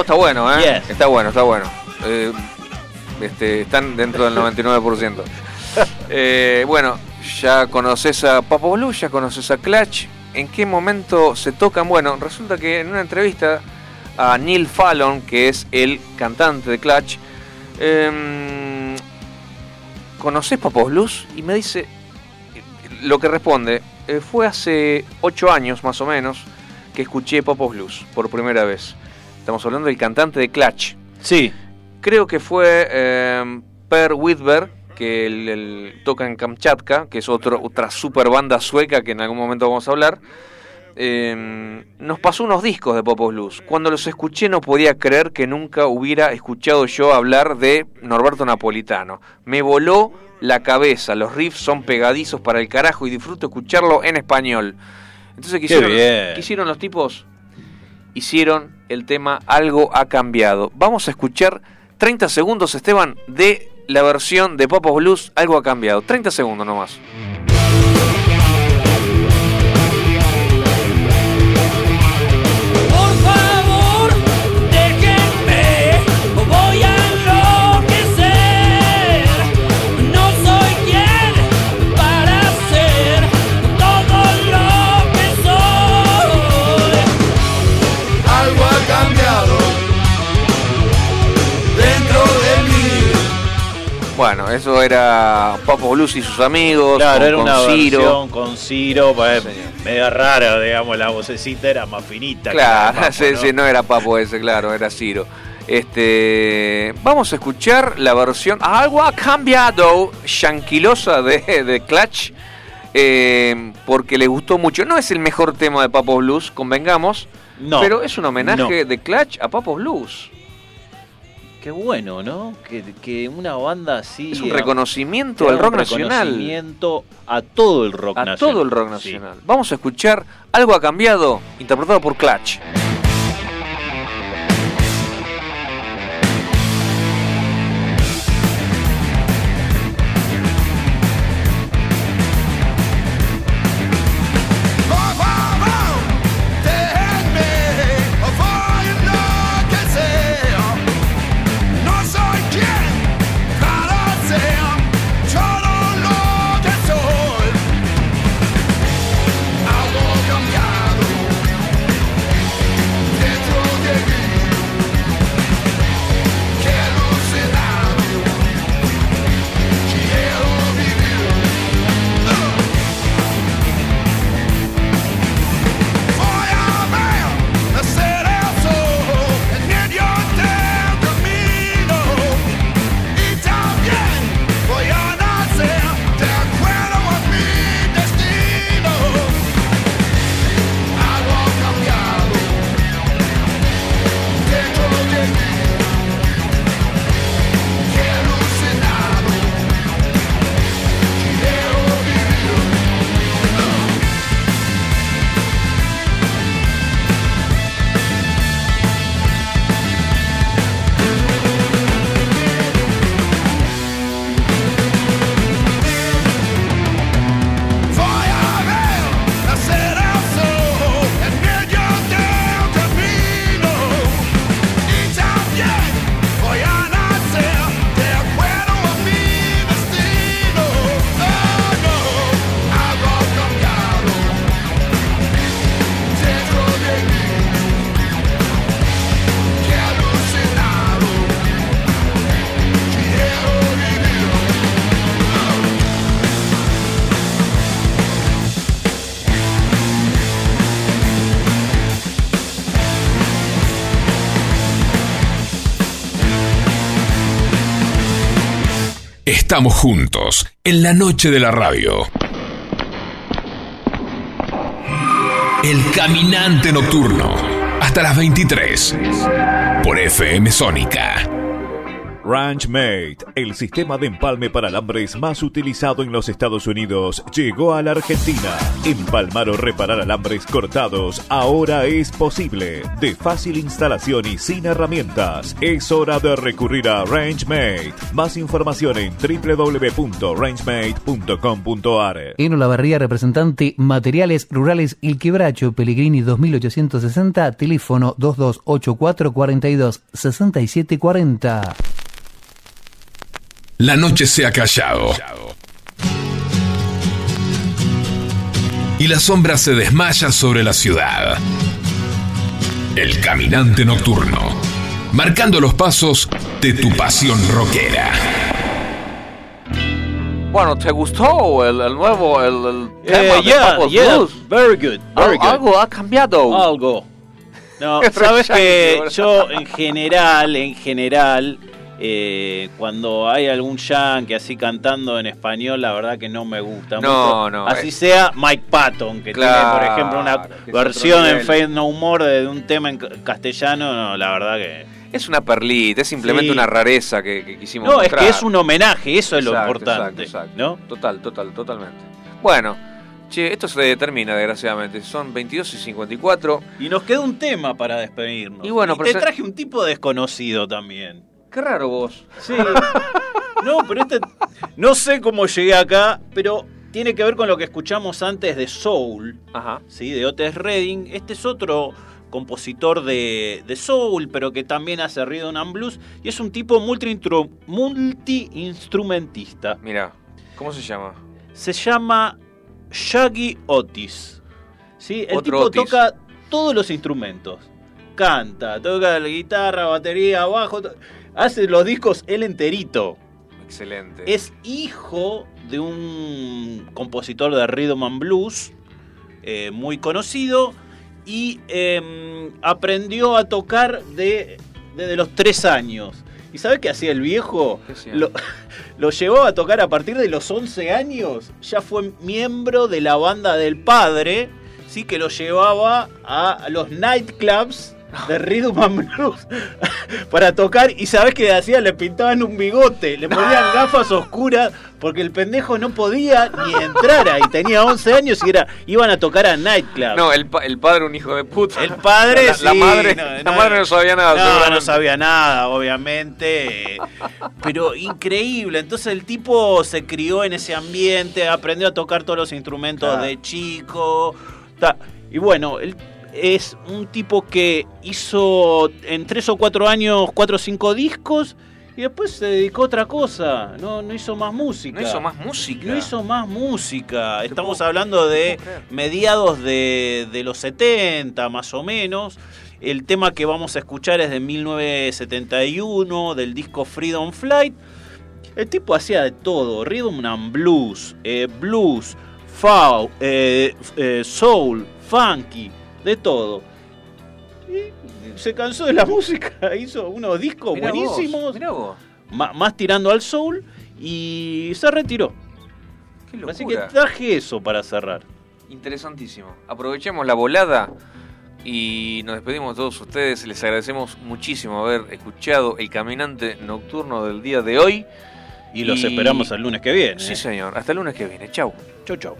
Está bueno, ¿eh? Yes. Está bueno, está bueno. Eh, este, están dentro del 99%. Eh, bueno, ya conoces a Papo Blue, ya conoces a Clutch. ¿En qué momento se tocan? Bueno, resulta que en una entrevista a Neil Fallon, que es el cantante de Clutch, em, ¿conoces Papo Blues? Y me dice, lo que responde, eh, fue hace 8 años más o menos que escuché Papo Blues por primera vez. Estamos hablando del cantante de Clutch. Sí. Creo que fue eh, Per Whitberg, que el, el- toca en Kamchatka, que es otro, otra super banda sueca que en algún momento vamos a hablar. Eh, nos pasó unos discos de Popos Blues. Cuando los escuché no podía creer que nunca hubiera escuchado yo hablar de Norberto Napolitano. Me voló la cabeza, los riffs son pegadizos para el carajo y disfruto escucharlo en español. Entonces Qué quisieron, bien. ¿qué hicieron los tipos? Hicieron el tema Algo ha cambiado. Vamos a escuchar 30 segundos, Esteban, de la versión de Popos Blues, algo ha cambiado. 30 segundos nomás. Bueno, eso era Popos Blues y sus amigos. Claro, con, era con una Ciro. versión con Ciro, pues, media rara, digamos, la vocecita era más finita. Claro, Papo, ¿no? era Papo ese, claro, era Ciro. Este, vamos a escuchar la versión Algo ha cambiado, yanquilosa de, de Clutch, eh, porque le gustó mucho. No es el mejor tema de Papo Blues, convengamos, No, pero es un homenaje no. de Clutch a Papo Blues. Qué bueno, ¿no? Que, que una banda así. Es un reconocimiento al rock nacional. reconocimiento a todo el rock A nacional. todo el rock Sí. nacional. Vamos a escuchar Algo ha cambiado, interpretado por Clutch. Estamos juntos en la noche de la radio. El caminante nocturno. Hasta las 23. Por FM Sónica. Ranchmate, el sistema de empalme para alambres más utilizado en los Estados Unidos, llegó a la Argentina. Empalmar o reparar alambres cortados ahora es posible. De fácil instalación y sin herramientas. Es hora de recurrir a Rangemate. Más información en www.rangemate.com.ar. En Olavarría, representante Materiales Rurales Il Quebracho, Pellegrini 2860, teléfono 2284 42 6740. La noche se ha callado. Y la sombra se desmaya sobre la ciudad. El caminante nocturno. Marcando los pasos de tu pasión rockera. Bueno, ¿te gustó el, el nuevo el, el tema Eh, de yeah, Papo's yeah, Blues? very good, Al- very good. Algo ha cambiado. Algo. No, sabes que yo en general, en general, eh, cuando hay algún yankee así cantando en español, la verdad que no me gusta No, mucho. no, Así es- sea Mike Patton, que Claro, tiene, por ejemplo, una versión en. Faith No More de, un tema en ca- castellano, no, la verdad que... Es una perlita, es simplemente Sí. una rareza que, que quisimos No, es que es un homenaje, eso es lo importante. exacto, exacto. ¿no? Total, total, totalmente. Bueno, che, esto se termina desgraciadamente. Son 22 y 54. Y nos queda un tema para despedirnos. Y bueno, te pero se- traje un tipo desconocido también. Qué raro vos. Sí. No, pero este. No sé cómo llegué acá, pero tiene que ver con lo que escuchamos antes de Soul, Ajá. ¿sí? de Otis Redding. Este es otro compositor de, de Soul, pero que también hace rhythm and blues. Y es un tipo multi-instru- multi-instrumentista. Mira, ¿cómo se llama? Se llama Shaggy Otis. ¿sí? El Otro tipo Otis. toca todos los instrumentos. Canta, toca la guitarra, batería, bajo. to- Hace los discos él enterito. Excelente. Es hijo de un compositor de rhythm and blues eh, muy conocido y eh, aprendió a tocar de, desde los tres años. ¿Y sabe qué hacía el viejo? Lo, lo llevó a tocar a partir de los 11 años. Ya fue miembro de la banda del padre, sí que lo llevaba a los nightclubs de Rhythm and Blues para tocar y sabes qué hacía le pintaban un bigote le ponían gafas oscuras porque el pendejo no podía ni entrar ahí tenía 11 años y era iban a tocar a nightclub No, el, pa- el padre un hijo de puta. el padre la, la madre, no, la no, madre no sabía nada. no, no sabía nada, obviamente. Pero increíble. Entonces el tipo se crió en ese ambiente, aprendió a tocar todos los instrumentos Claro. de chico. Y bueno, él es un tipo que hizo en tres o cuatro años cuatro o cinco discos y después se dedicó a otra cosa. No, no hizo más música. No hizo más música. No hizo más música. Estamos hablando de mediados de, de los 70, más o menos. El tema que vamos a escuchar es de 1971, del disco Freedom Flight. El tipo hacía de todo, rhythm and blues, eh, blues, fau- eh, eh, soul, funky, de todo. Y se cansó de la música, hizo unos discos Mirá vos, buenísimos, mirá vos. ma- más tirando al soul, y se retiró. Qué Así que traje eso para cerrar. Interesantísimo. Aprovechemos la volada y nos despedimos de todos ustedes. Les agradecemos muchísimo haber escuchado el caminante nocturno del día de hoy. Y los esperamos el lunes que viene. Sí, ¿eh? señor. Hasta el lunes que viene. Chau. Chau, chau.